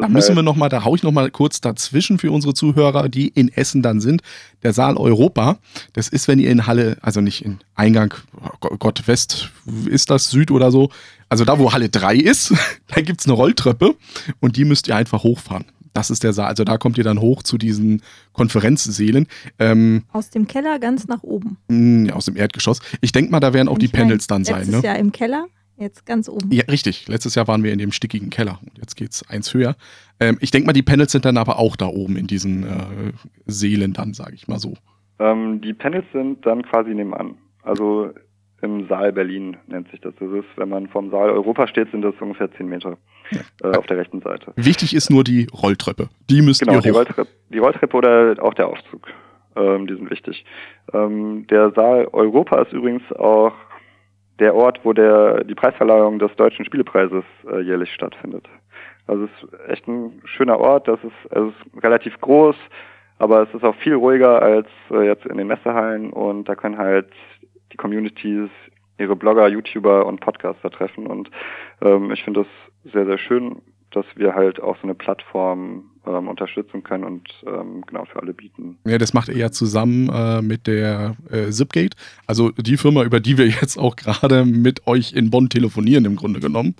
Speaker 1: Da müssen wir noch mal, da haue ich noch mal kurz dazwischen für unsere Zuhörer, die in Essen dann sind. Der Saal Europa, das ist, wenn ihr in Halle, also nicht in Eingang, oh Gott, West, ist das Süd oder so, also da, wo Halle 3 ist, da gibt es eine Rolltreppe und die müsst ihr einfach hochfahren. Das ist der Saal. Also da kommt ihr dann hoch zu diesen Konferenzsälen.
Speaker 2: Ähm, aus dem Keller ganz nach oben.
Speaker 1: Mh, aus dem Erdgeschoss. Ich denke mal, da werden auch die Panels dann sein.
Speaker 2: Letztes ne? Jahr im Keller, jetzt ganz oben.
Speaker 1: Ja, richtig. Letztes Jahr waren wir in dem stickigen Keller und jetzt geht es eins höher. Ähm, ich denke mal, die Panels sind dann aber auch da oben in diesen äh, Sälen dann, sage ich mal so.
Speaker 3: Ähm, die Panels sind dann quasi nebenan. Also im Saal Berlin nennt sich das. Das ist, wenn man vom Saal Europa steht, sind das ungefähr 10 Meter äh, auf der rechten Seite.
Speaker 1: Wichtig ist nur die Rolltreppe. Die müsst
Speaker 3: genau,
Speaker 1: ihr
Speaker 3: hoch. Die Rolltreppe, die Rolltreppe oder auch der Aufzug. Ähm, die sind wichtig. Ähm, der Saal Europa ist übrigens auch der Ort, wo der, die Preisverleihung des Deutschen Spielepreises äh, jährlich stattfindet. Also es ist echt ein schöner Ort. Das ist, es ist relativ groß, aber es ist auch viel ruhiger als äh, jetzt in den Messehallen und da können halt die Communities ihre Blogger, YouTuber und Podcaster treffen. Und ähm, ich finde das sehr, sehr schön, dass wir halt auch so eine Plattform ähm, unterstützen können und ähm, genau für alle bieten.
Speaker 1: Ja, das macht ihr ja zusammen äh, mit der äh, Zipgate, also die Firma, über die wir jetzt auch gerade mit euch in Bonn telefonieren, im Grunde genommen,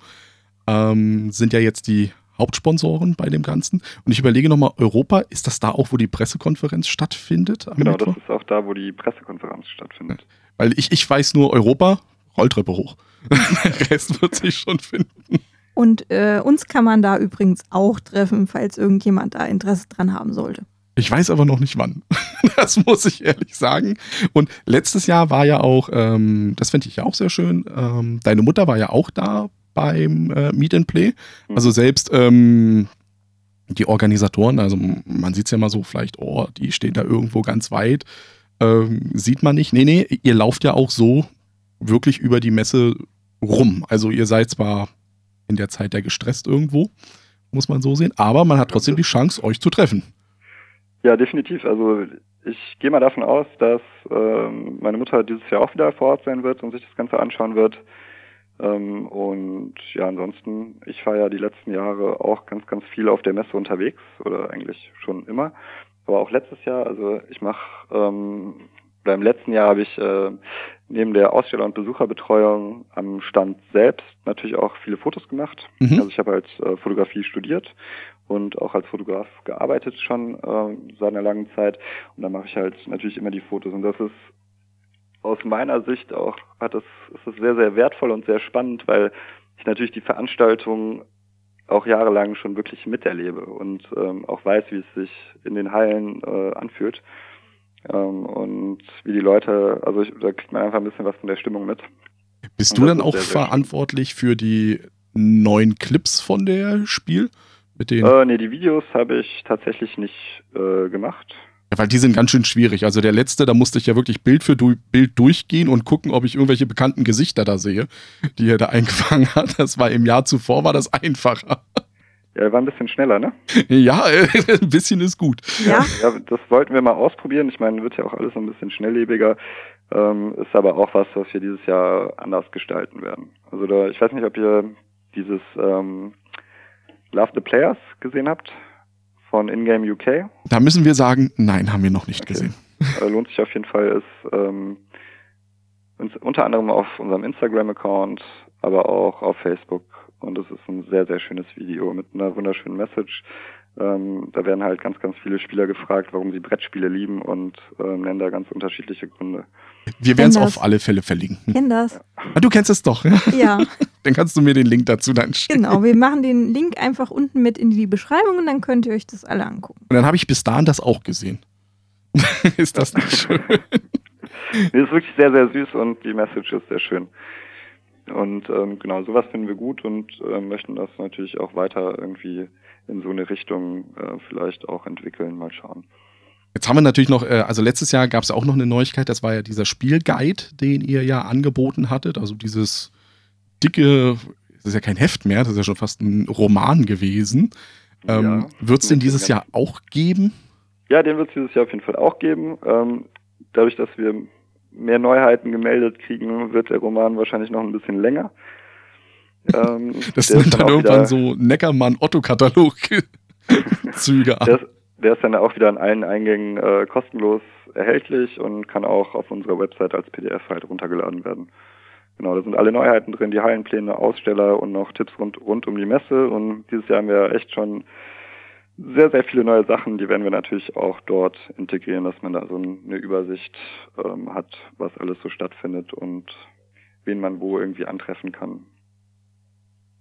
Speaker 1: ähm, sind ja jetzt die Hauptsponsoren bei dem Ganzen. Und ich überlege nochmal, Europa, ist das da auch, wo die Pressekonferenz stattfindet?
Speaker 3: Genau, Mittwoch? das ist auch da, wo die Pressekonferenz stattfindet.
Speaker 1: Weil ich, ich weiß nur Europa, Rolltreppe hoch. Der Rest wird sich schon finden.
Speaker 2: Und äh, uns kann man da übrigens auch treffen, falls irgendjemand da Interesse dran haben sollte.
Speaker 1: Ich weiß aber noch nicht wann. Das muss ich ehrlich sagen. Und letztes Jahr war ja auch, ähm, das fände ich ja auch sehr schön, ähm, deine Mutter war ja auch da beim äh, Meet and Play. Also selbst ähm, die Organisatoren, also man sieht es ja mal so, vielleicht, oh, die stehen da irgendwo ganz weit. Ähm, sieht man nicht. Nee, nee, ihr lauft ja auch so wirklich über die Messe rum. Also ihr seid zwar in der Zeit ja gestresst irgendwo, muss man so sehen, aber man hat trotzdem die Chance, euch zu treffen.
Speaker 3: Ja, definitiv. Also ich gehe mal davon aus, dass ähm, meine Mutter dieses Jahr auch wieder vor Ort sein wird und sich das Ganze anschauen wird. Ähm, und ja, ansonsten, ich war ja die letzten Jahre auch ganz, ganz viel auf der Messe unterwegs oder eigentlich schon immer. Aber auch letztes Jahr, also ich mache, ähm, oder im letzten Jahr habe ich äh, neben der Aussteller- und Besucherbetreuung am Stand selbst natürlich auch viele Fotos gemacht. Mhm. Also ich habe halt äh, Fotografie studiert und auch als Fotograf gearbeitet schon äh, seit einer langen Zeit. Und da mache ich halt natürlich immer die Fotos. Und das ist aus meiner Sicht auch hat es, ist es sehr, sehr wertvoll und sehr spannend, weil ich natürlich die Veranstaltung auch jahrelang schon wirklich miterlebe und ähm, auch weiß, wie es sich in den Hallen äh, anfühlt. Ähm, und wie die Leute, also ich, da kriegt man einfach ein bisschen was von der Stimmung mit.
Speaker 1: Bist du dann auch sehr, sehr verantwortlich für die neuen Clips von der Spiel?
Speaker 3: Mit den äh, nee, die Videos habe ich tatsächlich nicht äh, gemacht.
Speaker 1: Ja, weil die sind ganz schön schwierig. Also der letzte, da musste ich ja wirklich Bild für du Bild durchgehen und gucken, ob ich irgendwelche bekannten Gesichter da sehe, die er da eingefangen hat. Das war im Jahr zuvor, war das einfacher.
Speaker 3: Ja, war ein bisschen schneller, ne?
Speaker 1: Ja, ein bisschen ist gut.
Speaker 3: Ja. ja, das wollten wir mal ausprobieren. Ich meine, wird ja auch alles ein bisschen schnelllebiger. Ähm, ist aber auch was, was wir dieses Jahr anders gestalten werden. Also da, ich weiß nicht, ob ihr dieses ähm, Love the Players gesehen habt von Ingame UK.
Speaker 1: Da müssen wir sagen, nein, haben wir noch nicht okay. gesehen.
Speaker 3: Äh, lohnt sich auf jeden Fall, ist ähm, unter anderem auf unserem Instagram-Account, aber auch auf Facebook. Und es ist ein sehr, sehr schönes Video mit einer wunderschönen Message. Ähm, da werden halt ganz, ganz viele Spieler gefragt, warum sie Brettspiele lieben und ähm, nennen da ganz unterschiedliche Gründe.
Speaker 1: Wir werden es auf alle Fälle verlinken.
Speaker 2: Kenn das.
Speaker 1: Ah, du kennst es doch, ja?
Speaker 2: Ja.
Speaker 1: dann kannst du mir den Link dazu dann
Speaker 2: schicken. Genau, wir machen den Link einfach unten mit in die Beschreibung und dann könnt ihr euch das alle angucken.
Speaker 1: Und dann habe ich bis dahin das auch gesehen. ist das nicht schön?
Speaker 3: nee, ist wirklich sehr, sehr süß und die Message ist sehr schön. Und ähm, genau, sowas finden wir gut und äh, möchten das natürlich auch weiter irgendwie in so eine Richtung äh, vielleicht auch entwickeln. Mal schauen.
Speaker 1: Jetzt haben wir natürlich noch, äh, also letztes Jahr gab es auch noch eine Neuigkeit, das war ja dieser Spielguide, den ihr ja angeboten hattet. Also dieses dicke, das ist ja kein Heft mehr, das ist ja schon fast ein Roman gewesen. Ähm, ja, wird es den dieses Jahr auch geben?
Speaker 3: Ja, den wird es dieses Jahr auf jeden Fall auch geben. Ähm, dadurch, dass wir mehr Neuheiten gemeldet kriegen, wird der Roman wahrscheinlich noch ein bisschen länger.
Speaker 1: Ähm, das sind dann, dann irgendwann so Neckermann-Otto-Katalog-Züge
Speaker 3: an. Der, der, ist dann auch wieder an allen Eingängen äh, kostenlos erhältlich und kann auch auf unserer Website als PDF halt runtergeladen werden. Genau, da sind alle Neuheiten drin, die Hallenpläne, Aussteller und noch Tipps rund, rund um die Messe. Und dieses Jahr haben wir echt schon sehr, sehr viele neue Sachen, die werden wir natürlich auch dort integrieren, dass man da so eine Übersicht ähm, hat, was alles so stattfindet und wen man wo irgendwie antreffen kann.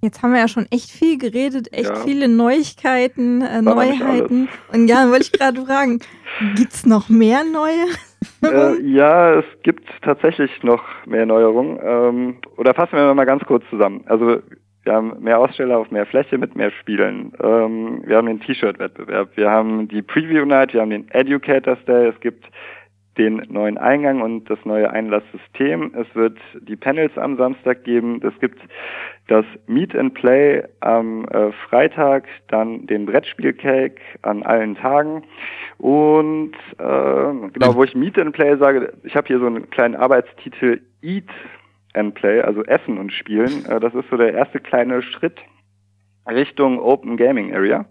Speaker 2: Jetzt haben wir ja schon echt viel geredet, echt ja. viele Neuigkeiten, äh, Neuheiten. Und ja, wollte ich gerade fragen, gibt es noch mehr neue?
Speaker 3: Äh, ja, es gibt tatsächlich noch mehr Neuerungen. Ähm, oder fassen wir mal ganz kurz zusammen. Also wir haben mehr Aussteller auf mehr Fläche mit mehr Spielen. Ähm, wir haben den T-Shirt-Wettbewerb. Wir haben die Preview Night. Wir haben den Educators Day. Es gibt den neuen Eingang und das neue Einlasssystem. Es wird die Panels am Samstag geben. Es gibt das Meet and Play am äh, Freitag, dann den Brettspielcake an allen Tagen. Und äh, genau, wo ich Meet and Play sage, ich habe hier so einen kleinen Arbeitstitel Eat and Play, also Essen und Spielen. Äh, das ist so der erste kleine Schritt Richtung Open Gaming Area.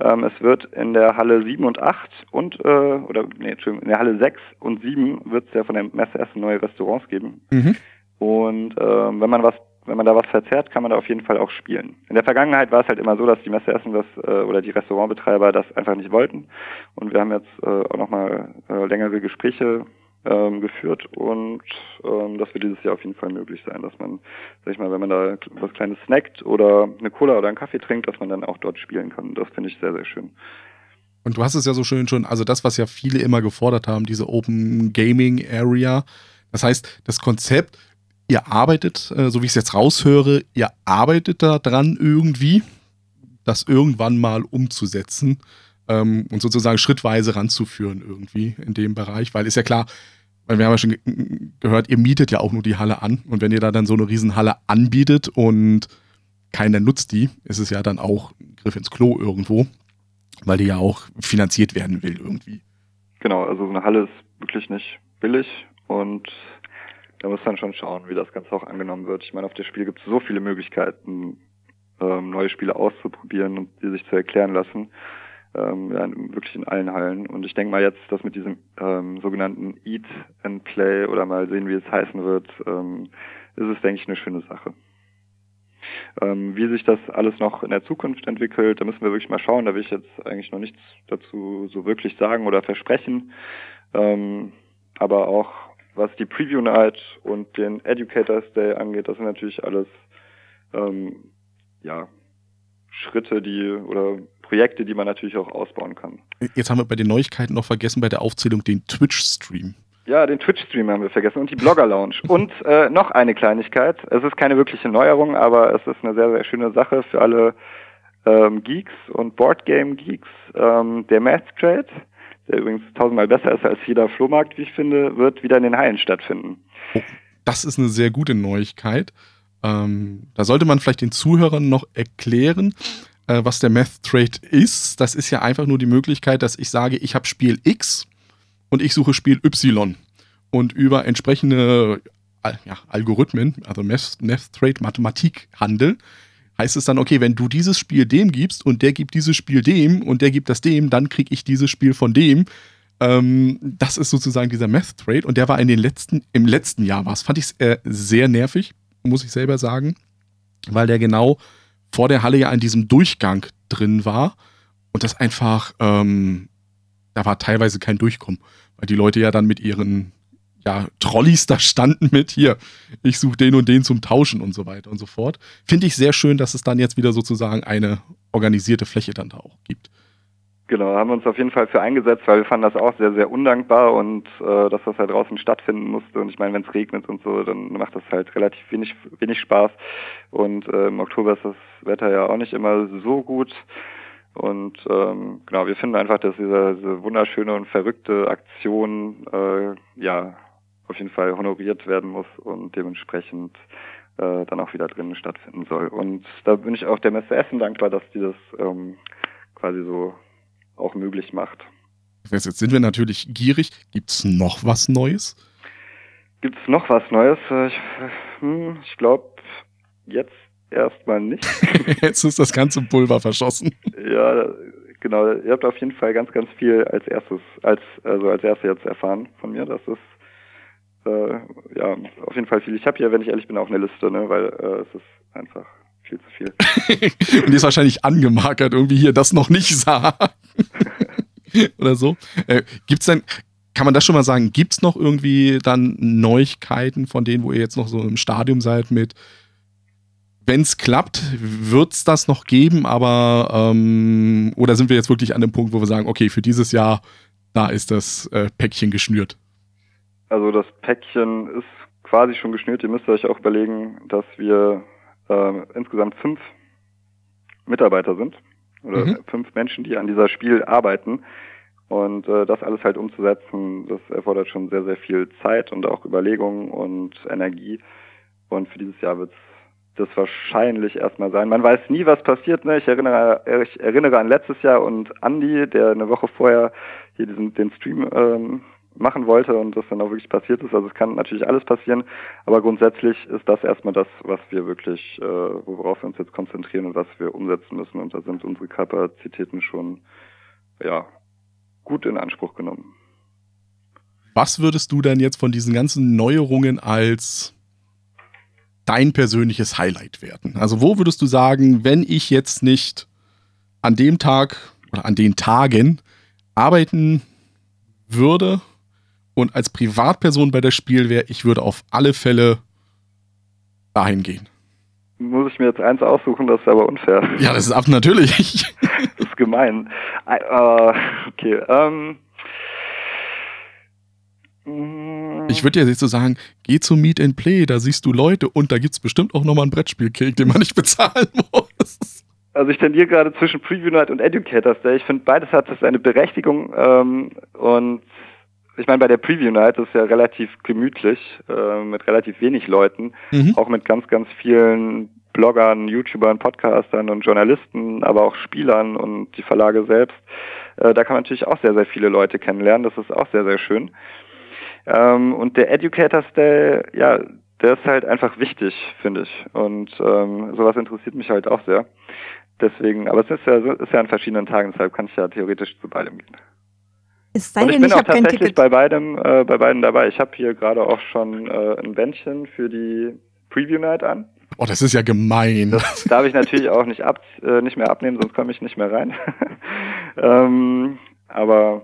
Speaker 3: Ähm, es wird in der Halle 7 und 8 und, äh, oder, nee, Entschuldigung, in der Halle 6 und 7 wird es ja von der Messe Essen neue Restaurants geben. Mhm. Und ähm, wenn man was wenn man da was verzehrt, kann man da auf jeden Fall auch spielen. In der Vergangenheit war es halt immer so, dass die Messe Essen das äh, oder die Restaurantbetreiber das einfach nicht wollten. Und wir haben jetzt äh, auch nochmal äh, längere Gespräche ähm, geführt und ähm, das wird dieses Jahr auf jeden Fall möglich sein, dass man, sag ich mal, wenn man da was Kleines snackt oder eine Cola oder einen Kaffee trinkt, dass man dann auch dort spielen kann. Das finde ich sehr, sehr schön.
Speaker 1: Und du hast es ja so schön schon, also das, was ja viele immer gefordert haben, diese Open Gaming Area. Das heißt, das Konzept, ihr arbeitet, äh, so wie ich es jetzt raushöre, ihr arbeitet da dran irgendwie, das irgendwann mal umzusetzen ähm, und sozusagen schrittweise ranzuführen irgendwie in dem Bereich, weil ist ja klar, weil wir haben ja schon gehört, ihr mietet ja auch nur die Halle an. Und wenn ihr da dann so eine Riesenhalle anbietet und keiner nutzt die, ist es ja dann auch ein Griff ins Klo irgendwo, weil die ja auch finanziert werden will irgendwie.
Speaker 3: Genau, also so eine Halle ist wirklich nicht billig und da muss man schon schauen, wie das Ganze auch angenommen wird. Ich meine, auf dem Spiel gibt es so viele Möglichkeiten, ähm, neue Spiele auszuprobieren und die sich zu erklären lassen ähm, wirklich in allen Hallen. Und ich denke mal jetzt, dass mit diesem ähm, sogenannten Eat and Play oder mal sehen, wie es heißen wird, ähm, ist es, denke ich, eine schöne Sache. Ähm, wie sich das alles noch in der Zukunft entwickelt, da müssen wir wirklich mal schauen. Da will ich jetzt eigentlich noch nichts dazu so wirklich sagen oder versprechen. Ähm, aber auch was die Preview Night und den Educators Day angeht, das sind natürlich alles ähm, ja, Schritte, die oder Projekte, die man natürlich auch ausbauen kann.
Speaker 1: Jetzt haben wir bei den Neuigkeiten noch vergessen bei der Aufzählung den Twitch-Stream.
Speaker 3: Ja, den Twitch-Stream haben wir vergessen und die Blogger-Lounge. und äh, noch eine Kleinigkeit. Es ist keine wirkliche Neuerung, aber es ist eine sehr, sehr schöne Sache für alle ähm, Geeks und Boardgame-Geeks. Ähm, der Math Trade, der übrigens tausendmal besser ist als jeder Flohmarkt, wie ich finde, wird wieder in den Hallen stattfinden.
Speaker 1: Oh, das ist eine sehr gute Neuigkeit. Ähm, da sollte man vielleicht den Zuhörern noch erklären, äh, was der Math Trade ist. Das ist ja einfach nur die Möglichkeit, dass ich sage, ich habe Spiel X und ich suche Spiel Y. Und über entsprechende ja, Algorithmen, also Math, Math Trade Mathematikhandel, heißt es dann, okay, wenn du dieses Spiel dem gibst und der gibt dieses Spiel dem und der gibt das dem, dann kriege ich dieses Spiel von dem. Ähm, das ist sozusagen dieser Math Trade und der war in den letzten, im letzten Jahr war es, fand ich äh, sehr nervig, muss ich selber sagen, weil der genau vor der Halle ja in diesem Durchgang drin war und das einfach, ähm, da war teilweise kein Durchkommen, weil die Leute ja dann mit ihren ja, Trolleys da standen mit hier, ich suche den und den zum Tauschen und so weiter und so fort. Finde ich sehr schön, dass es dann jetzt wieder sozusagen eine organisierte Fläche dann da auch gibt.
Speaker 3: Genau, haben wir uns auf jeden Fall für eingesetzt, weil wir fanden das auch sehr, sehr undankbar und äh, dass das halt draußen stattfinden musste. Und ich meine, wenn es regnet und so, dann macht das halt relativ wenig, wenig Spaß. Und äh, im Oktober ist das Wetter ja auch nicht immer so gut. Und ähm, genau, wir finden einfach, dass diese, diese wunderschöne und verrückte Aktion äh, ja auf jeden Fall honoriert werden muss und dementsprechend äh, dann auch wieder drinnen stattfinden soll. Und da bin ich auch der Messe Essen dankbar, dass die das ähm, quasi so auch möglich macht.
Speaker 1: Jetzt sind wir natürlich gierig. Gibt es noch was Neues?
Speaker 3: Gibt es noch was Neues? Ich, hm, ich glaube, jetzt erstmal nicht.
Speaker 1: jetzt ist das ganze Pulver verschossen.
Speaker 3: Ja, genau. Ihr habt auf jeden Fall ganz, ganz viel als erstes, als also als erstes jetzt erfahren von mir. Das ist äh, ja auf jeden Fall viel. Ich habe hier, wenn ich ehrlich bin, auch eine Liste, ne, weil äh, es ist einfach viel zu viel.
Speaker 1: Und die ist wahrscheinlich angemarkert, irgendwie hier das noch nicht sagen. Oder so. Äh, gibt's denn, kann man das schon mal sagen, gibt es noch irgendwie dann Neuigkeiten von denen, wo ihr jetzt noch so im Stadium seid mit, wenn es klappt, wird es das noch geben, aber ähm, oder sind wir jetzt wirklich an dem Punkt, wo wir sagen, okay, für dieses Jahr, da ist das äh, Päckchen geschnürt?
Speaker 3: Also das Päckchen ist quasi schon geschnürt. Ihr müsst euch auch überlegen, dass wir äh, insgesamt fünf Mitarbeiter sind oder mhm. fünf Menschen, die an dieser Spiel arbeiten. Und äh, das alles halt umzusetzen, das erfordert schon sehr, sehr viel Zeit und auch Überlegungen und Energie. Und für dieses Jahr wird es das wahrscheinlich erstmal sein. Man weiß nie, was passiert. Ne? Ich, erinnere, ich erinnere an letztes Jahr und Andy, der eine Woche vorher hier diesen, den Stream ähm, machen wollte und das dann auch wirklich passiert ist. Also es kann natürlich alles passieren, aber grundsätzlich ist das erstmal das, was wir wirklich, äh, worauf wir uns jetzt konzentrieren und was wir umsetzen müssen. Und da sind unsere Kapazitäten schon ja gut in Anspruch genommen.
Speaker 1: Was würdest du denn jetzt von diesen ganzen Neuerungen als dein persönliches Highlight werten? Also wo würdest du sagen, wenn ich jetzt nicht an dem Tag oder an den Tagen arbeiten würde, und als Privatperson bei der Spiel wäre, ich würde auf alle Fälle dahin gehen.
Speaker 3: Muss ich mir jetzt eins aussuchen, das ist aber unfair.
Speaker 1: Ja, das ist ab natürlich.
Speaker 3: das ist gemein. Uh, okay. Um,
Speaker 1: ähm. ich würde ja jetzt so sagen, geh zum Meet and Play, da siehst du Leute und da gibt es bestimmt auch nochmal einen Brettspielcake, den man nicht bezahlen muss.
Speaker 3: Also ich tendiere gerade zwischen Preview Night und Educators Day. Ich finde, beides hat seine Berechtigung ähm, und ich meine, bei der Preview Night ist ja relativ gemütlich, äh, mit relativ wenig Leuten, mhm. auch mit ganz, ganz vielen Bloggern, YouTubern, Podcastern und Journalisten, aber auch Spielern und die Verlage selbst. Äh, da kann man natürlich auch sehr, sehr viele Leute kennenlernen. Das ist auch sehr, sehr schön. Ähm, und der Educators Day, ja, der ist halt einfach wichtig, finde ich. Und ähm, sowas interessiert mich halt auch sehr. Deswegen, aber es ist ja, ist ja an verschiedenen Tagen, deshalb kann ich ja theoretisch zu beidem gehen.
Speaker 2: Es sei
Speaker 3: und
Speaker 2: ich
Speaker 3: bin ich auch tatsächlich bei beidem, äh, bei beiden dabei. Ich habe hier gerade auch schon äh, ein Bändchen für die Preview Night an.
Speaker 1: Oh, das ist ja gemein.
Speaker 3: Das darf ich natürlich auch nicht ab, äh, nicht mehr abnehmen, sonst komme ich nicht mehr rein. ähm, aber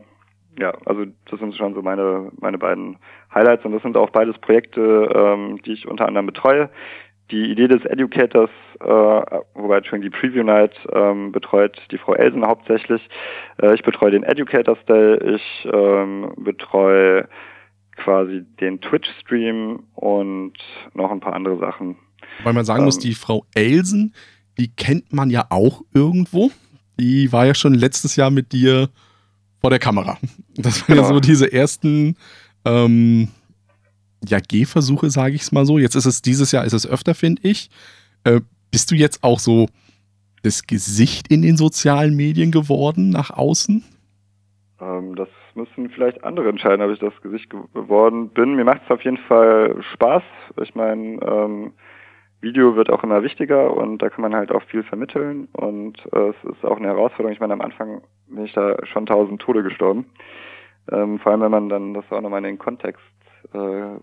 Speaker 3: ja, also das sind schon so meine, meine beiden Highlights und das sind auch beides Projekte, ähm, die ich unter anderem betreue. Die Idee des Educators, äh, wobei schon die Preview Night ähm, betreut die Frau Elsen hauptsächlich. Äh, ich betreue den Educators Day, ich ähm, betreue quasi den Twitch-Stream und noch ein paar andere Sachen.
Speaker 1: Weil man sagen ähm, muss, die Frau Elsen, die kennt man ja auch irgendwo. Die war ja schon letztes Jahr mit dir vor der Kamera. Das waren genau. ja so diese ersten ähm, ja, Gehversuche, sage ich es mal so. Jetzt ist es dieses Jahr, ist es öfter, finde ich. Äh, bist du jetzt auch so das Gesicht in den sozialen Medien geworden nach außen?
Speaker 3: Ähm, das müssen vielleicht andere entscheiden, ob ich das Gesicht geworden bin. Mir macht es auf jeden Fall Spaß. Ich meine, ähm, Video wird auch immer wichtiger und da kann man halt auch viel vermitteln und äh, es ist auch eine Herausforderung. Ich meine, am Anfang bin ich da schon tausend Tode gestorben. Ähm, vor allem, wenn man dann das auch nochmal in den Kontext äh,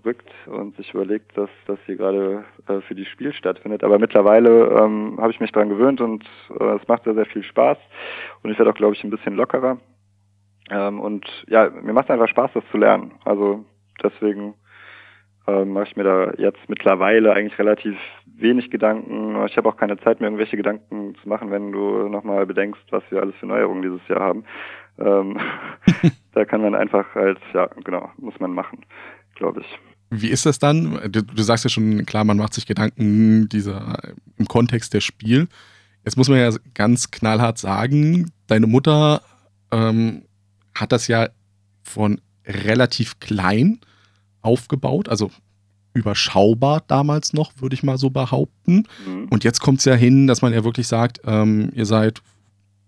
Speaker 3: rückt und sich überlegt, dass das hier gerade äh, für die Spiel stattfindet. Aber mittlerweile ähm, habe ich mich daran gewöhnt und äh, es macht sehr, sehr viel Spaß und ich werde auch, glaube ich, ein bisschen lockerer. Ähm, und ja, mir macht einfach Spaß, das zu lernen. Also deswegen ähm, mache ich mir da jetzt mittlerweile eigentlich relativ wenig Gedanken. Ich habe auch keine Zeit mehr, irgendwelche Gedanken zu machen, wenn du nochmal bedenkst, was wir alles für Neuerungen dieses Jahr haben. Ähm, da kann man einfach halt, ja, genau, muss man machen, glaube ich.
Speaker 1: Wie ist das dann? Du, du, sagst ja schon, klar, man macht sich Gedanken dieser, im Kontext der Spiel. Jetzt muss man ja ganz knallhart sagen, deine Mutter ähm, hat das ja von relativ klein aufgebaut, also überschaubar damals noch, würde ich mal so behaupten. Mhm. Und jetzt kommt es ja hin, dass man ja wirklich sagt, ähm, ihr seid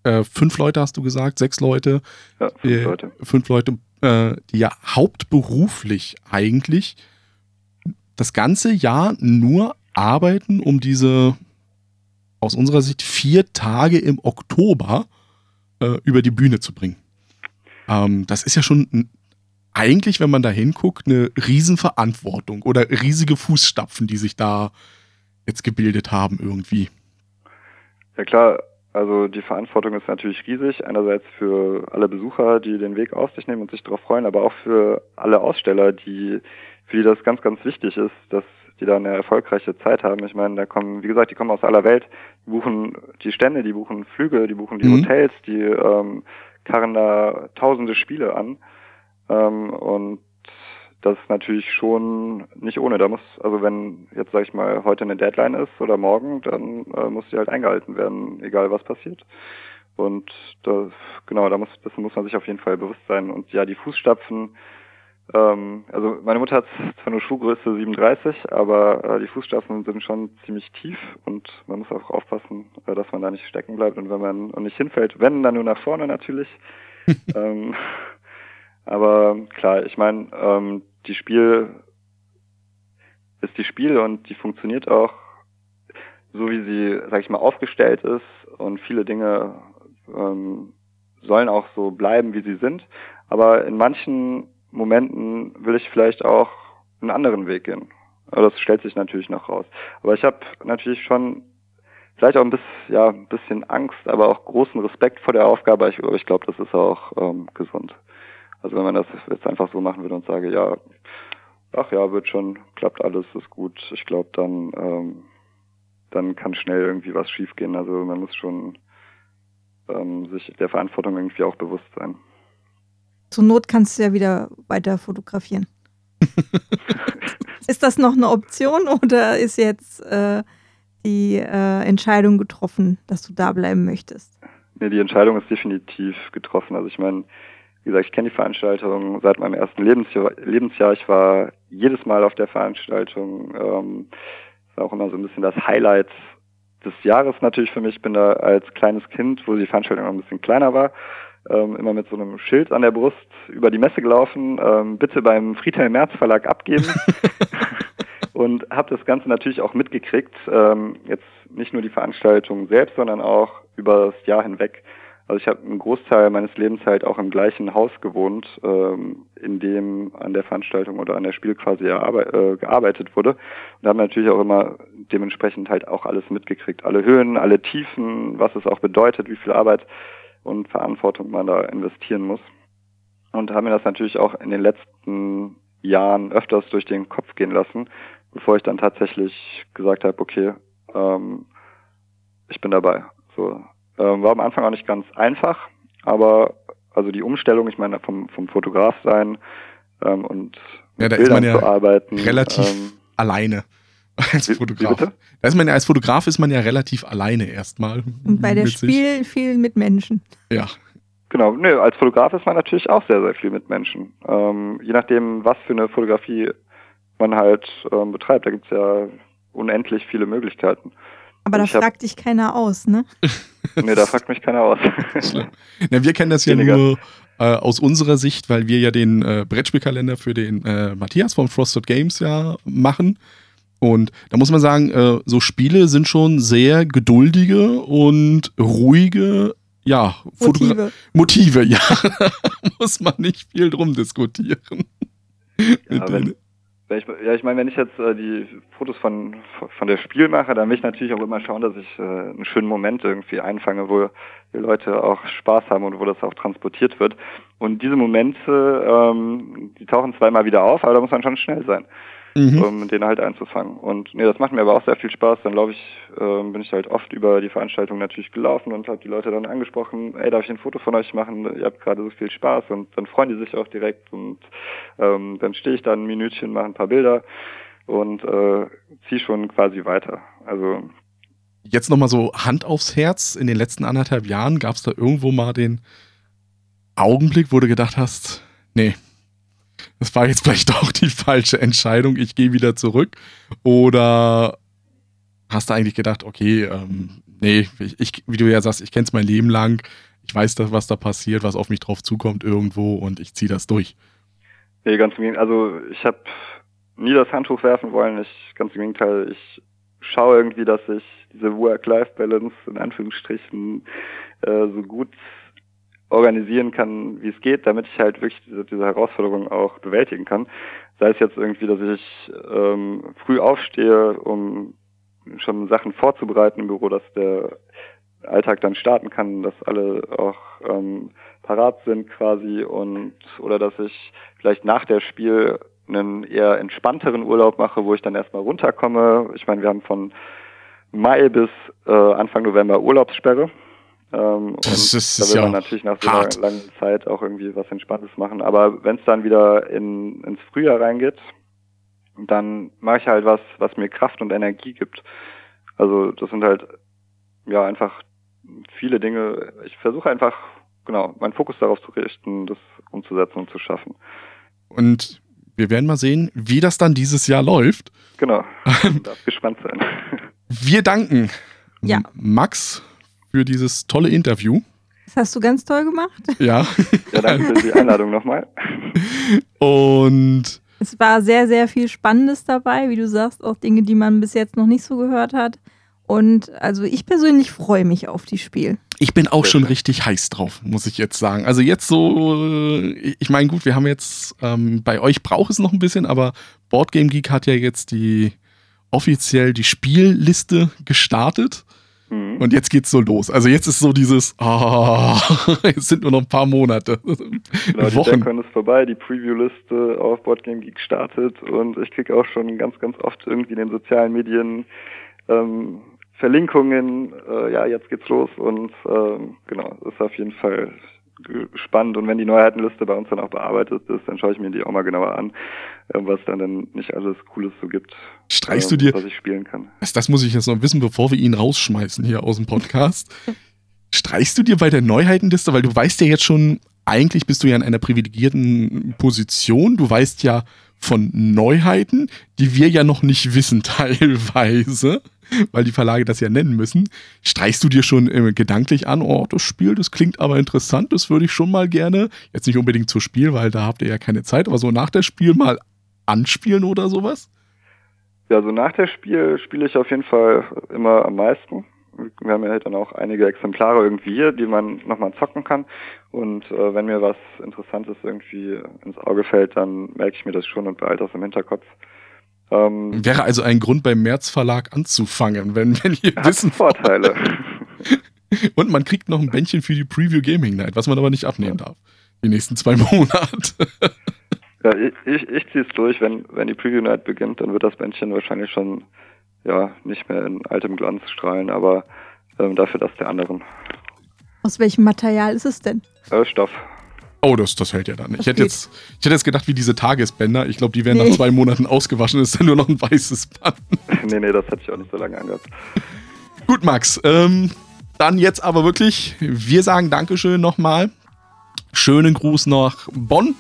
Speaker 1: äh, fünf Leute, hast du gesagt, sechs Leute.
Speaker 3: Ja, fünf äh, Leute.
Speaker 1: Fünf Leute, äh, die ja hauptberuflich eigentlich das ganze Jahr nur arbeiten, um diese aus unserer Sicht vier Tage im Oktober äh, über die Bühne zu bringen. Ähm, das ist ja schon eigentlich, wenn man da hinguckt, eine Riesenverantwortung oder riesige Fußstapfen, die sich da jetzt gebildet haben irgendwie.
Speaker 3: Ja klar, also die Verantwortung ist natürlich riesig. Einerseits für alle Besucher, die den Weg auf sich nehmen und sich darauf freuen, aber auch für alle Aussteller, die für die das ganz, ganz wichtig ist, dass die da eine erfolgreiche Zeit haben. Ich meine, da kommen, wie gesagt, die kommen aus aller Welt, die buchen die Stände, die buchen Flüge, die buchen die mhm. Hotels, die ähm, karren da tausende Spiele an. Ähm, und das ist natürlich schon nicht ohne. Da muss, also wenn jetzt sag ich mal heute eine Deadline ist oder morgen, dann äh, muss die halt eingehalten werden, egal was passiert. Und das, genau, da muss, das muss man sich auf jeden Fall bewusst sein. Und ja, die Fußstapfen, ähm, also meine Mutter hat zwar nur Schuhgröße 37, aber äh, die Fußstapfen sind schon ziemlich tief und man muss auch aufpassen, äh, dass man da nicht stecken bleibt und wenn man und nicht hinfällt, wenn dann nur nach vorne natürlich. ähm, aber klar, ich meine, ähm, die Spiel ist die Spiel und die funktioniert auch so, wie sie, sag ich mal, aufgestellt ist und viele Dinge ähm, sollen auch so bleiben, wie sie sind. Aber in manchen Momenten will ich vielleicht auch einen anderen Weg gehen. Aber das stellt sich natürlich noch raus. Aber ich habe natürlich schon vielleicht auch ein bisschen, ja, ein bisschen Angst, aber auch großen Respekt vor der Aufgabe. Ich, ich glaube, das ist auch ähm, gesund. Also wenn man das jetzt einfach so machen würde und sage, ja, ach ja, wird schon, klappt alles, ist gut, ich glaube, dann, ähm, dann kann schnell irgendwie was schiefgehen. Also man muss schon ähm, sich der Verantwortung irgendwie auch bewusst sein.
Speaker 2: Zur Not kannst du ja wieder weiter fotografieren. ist das noch eine Option oder ist jetzt äh, die äh, Entscheidung getroffen, dass du da bleiben möchtest?
Speaker 3: Nee, die Entscheidung ist definitiv getroffen. Also ich meine, wie gesagt, ich kenne die Veranstaltung seit meinem ersten Lebensjahr. Lebensjahr. Ich war jedes Mal auf der Veranstaltung. Ähm, war auch immer so ein bisschen das Highlight des Jahres natürlich für mich. Ich bin da als kleines Kind, wo die Veranstaltung noch ein bisschen kleiner war, ähm, immer mit so einem Schild an der Brust über die Messe gelaufen. Ähm, bitte beim Friedhelm Merz Verlag abgeben. und habe das Ganze natürlich auch mitgekriegt. Ähm, jetzt nicht nur die Veranstaltung selbst, sondern auch über das Jahr hinweg. Also ich habe einen Großteil meines Lebens halt auch im gleichen Haus gewohnt, ähm, in dem an der Veranstaltung oder an der Spiel quasi äh, gearbeitet wurde. Und habe natürlich auch immer dementsprechend halt auch alles mitgekriegt. Alle Höhen, alle Tiefen, was es auch bedeutet, wie viel Arbeit und Verantwortung man da investieren muss. und habe mir das natürlich auch in den letzten Jahren öfters durch den Kopf gehen lassen, bevor ich dann tatsächlich gesagt habe, okay, ähm, ich bin dabei. So war am Anfang auch nicht ganz einfach, aber also die Umstellung, ich meine vom vom Fotograf sein ähm, und
Speaker 1: ja, da
Speaker 3: Bildern
Speaker 1: ist man ja
Speaker 3: zu arbeiten,
Speaker 1: relativ
Speaker 3: ähm,
Speaker 1: alleine als
Speaker 3: Wie-
Speaker 1: Fotograf. Da ist man ja als Fotograf ist man ja relativ alleine erstmal.
Speaker 2: Und bei der
Speaker 1: sich.
Speaker 2: Spiel viel mit Menschen.
Speaker 1: Ja.
Speaker 3: Genau, nö, als Fotograf ist man natürlich auch sehr, sehr viel mit Menschen. Ähm, je nachdem, was für eine Fotografie man halt ähm, betreibt, da gibt's ja unendlich viele Möglichkeiten.
Speaker 2: Aber da fragt dich keiner aus, ne?
Speaker 3: Nee, da fragt mich keiner aus.
Speaker 1: Na, wir kennen das ja
Speaker 3: Weniger.
Speaker 1: nur äh, aus unserer Sicht, weil wir ja den äh, Brettspielkalender für den äh, Matthias von Frosted Games ja machen. Und da muss man sagen, äh, so Spiele sind schon sehr geduldige und ruhige, ja, Fotogra-
Speaker 2: Motive.
Speaker 1: Motive, ja. Da muss man nicht viel drum diskutieren.
Speaker 3: Ja, wenn ich, ja, ich meine, wenn ich jetzt äh, die Fotos von, von der Spiel mache, dann will ich natürlich auch immer schauen, dass ich äh, einen schönen Moment irgendwie einfange, wo die Leute auch Spaß haben und wo das auch transportiert wird. Und diese Momente, ähm, die tauchen zweimal wieder auf, aber da muss man schon schnell sein.
Speaker 1: Mhm.
Speaker 3: um den halt einzufangen. Und nee, das macht mir aber auch sehr viel Spaß. Dann laufe ich, ähm, bin ich halt oft über die Veranstaltung natürlich gelaufen und habe die Leute dann angesprochen, ey, darf ich ein Foto von euch machen? Ihr habt gerade so viel Spaß und dann freuen die sich auch direkt und ähm, dann stehe ich da ein Minütchen, mache ein paar Bilder und äh, ziehe schon quasi weiter. Also
Speaker 1: Jetzt nochmal so Hand aufs Herz. In den letzten anderthalb Jahren gab es da irgendwo mal den Augenblick, wo du gedacht hast, nee, das war jetzt vielleicht auch die falsche Entscheidung, ich gehe wieder zurück. Oder hast du eigentlich gedacht, okay, ähm, nee, ich, ich, wie du ja sagst, ich kenne es mein Leben lang, ich weiß, das, was da passiert, was auf mich drauf zukommt irgendwo und ich ziehe das durch.
Speaker 3: Nee, ganz im Gegenteil. Also ich habe nie das Handtuch werfen wollen. Ich ganz im Gegenteil. Ich schaue irgendwie, dass ich diese Work-Life-Balance in Anführungsstrichen äh, so gut organisieren kann, wie es geht, damit ich halt wirklich diese, diese Herausforderung auch bewältigen kann. Sei es jetzt irgendwie, dass ich ähm, früh aufstehe, um schon Sachen vorzubereiten im Büro, dass der Alltag dann starten kann, dass alle auch ähm, parat sind quasi und oder dass ich vielleicht nach der Spiel einen eher entspannteren Urlaub mache, wo ich dann erstmal runterkomme. Ich meine, wir haben von Mai bis äh, Anfang November Urlaubssperre. Ähm,
Speaker 1: Das
Speaker 3: und
Speaker 1: ist-
Speaker 3: da
Speaker 1: ist
Speaker 3: will
Speaker 1: ja
Speaker 3: man natürlich nach so einer
Speaker 1: hart.
Speaker 3: langen Zeit auch irgendwie was Entspanntes machen. Aber wenn es dann wieder in, ins Frühjahr reingeht, dann mache ich halt was, was mir Kraft und Energie gibt. Also das sind halt ja einfach viele Dinge. Ich versuche einfach genau meinen Fokus darauf zu richten, das umzusetzen und zu schaffen.
Speaker 1: Und wir werden mal sehen, wie das dann dieses Jahr läuft.
Speaker 3: Genau. Man darf gespannt sein.
Speaker 1: Wir danken
Speaker 2: Ja.
Speaker 1: Max für dieses tolle Interview.
Speaker 2: Das hast du ganz toll gemacht.
Speaker 1: Ja.
Speaker 3: Ja, danke für die Einladung nochmal.
Speaker 1: Und
Speaker 2: Es war sehr, sehr viel Spannendes dabei, wie du sagst, auch Dinge, die man bis jetzt noch nicht so gehört hat. Und also ich persönlich freue mich auf die Spiel.
Speaker 1: ich bin auch schon richtig heiß drauf, muss ich jetzt sagen. Also jetzt so, äh, ich meine, gut, wir haben jetzt, ähm, bei euch braucht es noch ein bisschen, aber Boardgame Geek hat ja jetzt die offiziell die Spielliste gestartet
Speaker 3: Mhm.
Speaker 1: und jetzt geht's so los. Also jetzt ist so dieses, ah, es sind nur noch ein paar Monate.
Speaker 3: Genau, die
Speaker 1: Wochen.
Speaker 3: DevCon ist vorbei, die Preview-Liste auf Boardgame Geek startet und ich kriege auch schon ganz, ganz oft irgendwie in den sozialen Medien ähm, Verlinkungen, äh, ja, jetzt geht's los und ähm, genau, ist auf jeden Fall spannend und wenn die Neuheitenliste bei uns dann auch bearbeitet ist, dann schaue ich mir die auch mal genauer an, äh, was dann denn nicht alles Cooles so gibt,
Speaker 1: Streichst
Speaker 3: ähm,
Speaker 1: du dir,
Speaker 3: was ich spielen kann.
Speaker 1: das, das muss ich jetzt noch wissen, bevor wir ihn rausschmeißen hier aus dem Podcast. Streichst du dir bei der Neuheitenliste, weil du weißt ja jetzt schon, eigentlich bist du ja in einer privilegierten Position. Du weißt ja von Neuheiten, die wir ja noch nicht wissen teilweise, weil die Verlage das ja nennen müssen. Streichst du dir schon äh, gedanklich an, oh, das Spiel, das klingt aber interessant, das würde ich schon mal gerne, jetzt nicht unbedingt zu Spiel, weil da habt ihr ja keine Zeit, aber so nach der Spiel mal anspielen oder sowas?
Speaker 3: Ja, so nach der Spiel spiele ich auf jeden Fall immer am meisten. Wir haben ja dann auch einige Exemplare irgendwie hier, die man nochmal zocken kann. Und äh, wenn mir was Interessantes irgendwie ins Auge fällt, dann merke ich mir das schon und behalte das im Hinterkopf. Ähm,
Speaker 1: Wäre also ein Grund beim März Verlag anzufangen, wenn, wenn ihr
Speaker 3: hat
Speaker 1: wissen
Speaker 3: Vorteile.
Speaker 1: Und man kriegt noch ein Bändchen für die Preview Gaming Night, was man aber nicht abnehmen darf. Die nächsten zwei Monate.
Speaker 3: ja, ich, ich, ich ziehe es durch. Wenn, wenn die Preview Night beginnt, dann wird das Bändchen wahrscheinlich schon ja, nicht mehr in altem Glanz strahlen, aber ähm, dafür das der anderen.
Speaker 2: Aus welchem Material ist es denn?
Speaker 3: Äh, Stoff.
Speaker 1: Oh, das, das hält ja dann.
Speaker 2: Das
Speaker 1: Ich hätte,
Speaker 2: geht.
Speaker 1: jetzt, ich hätte jetzt gedacht, wie diese Tagesbänder. Ich glaube, die werden
Speaker 2: Nee.
Speaker 1: nach zwei Monaten ausgewaschen. Ist dann nur noch ein weißes Band.
Speaker 3: nee, nee, das hatte ich auch nicht so lange angehabt.
Speaker 1: Gut, Max. Ähm, dann jetzt aber wirklich, wir sagen Dankeschön nochmal. Schönen Gruß nach Bonn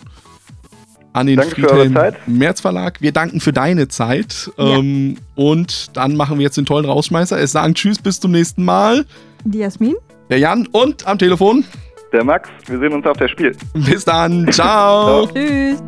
Speaker 1: an den
Speaker 3: Danke
Speaker 1: Friedhelm
Speaker 3: Zeit.
Speaker 1: Merz Verlag. Wir danken für deine Zeit.
Speaker 2: Ja.
Speaker 1: Ähm, und dann machen wir jetzt den tollen Rausschmeißer. Es sagen Tschüss, bis zum nächsten Mal.
Speaker 2: Die Jasmin?
Speaker 1: Der Jan und am Telefon
Speaker 3: der Max. Wir sehen uns auf der Spiel.
Speaker 1: Bis dann. Ciao.
Speaker 3: Ciao.
Speaker 2: Tschüss.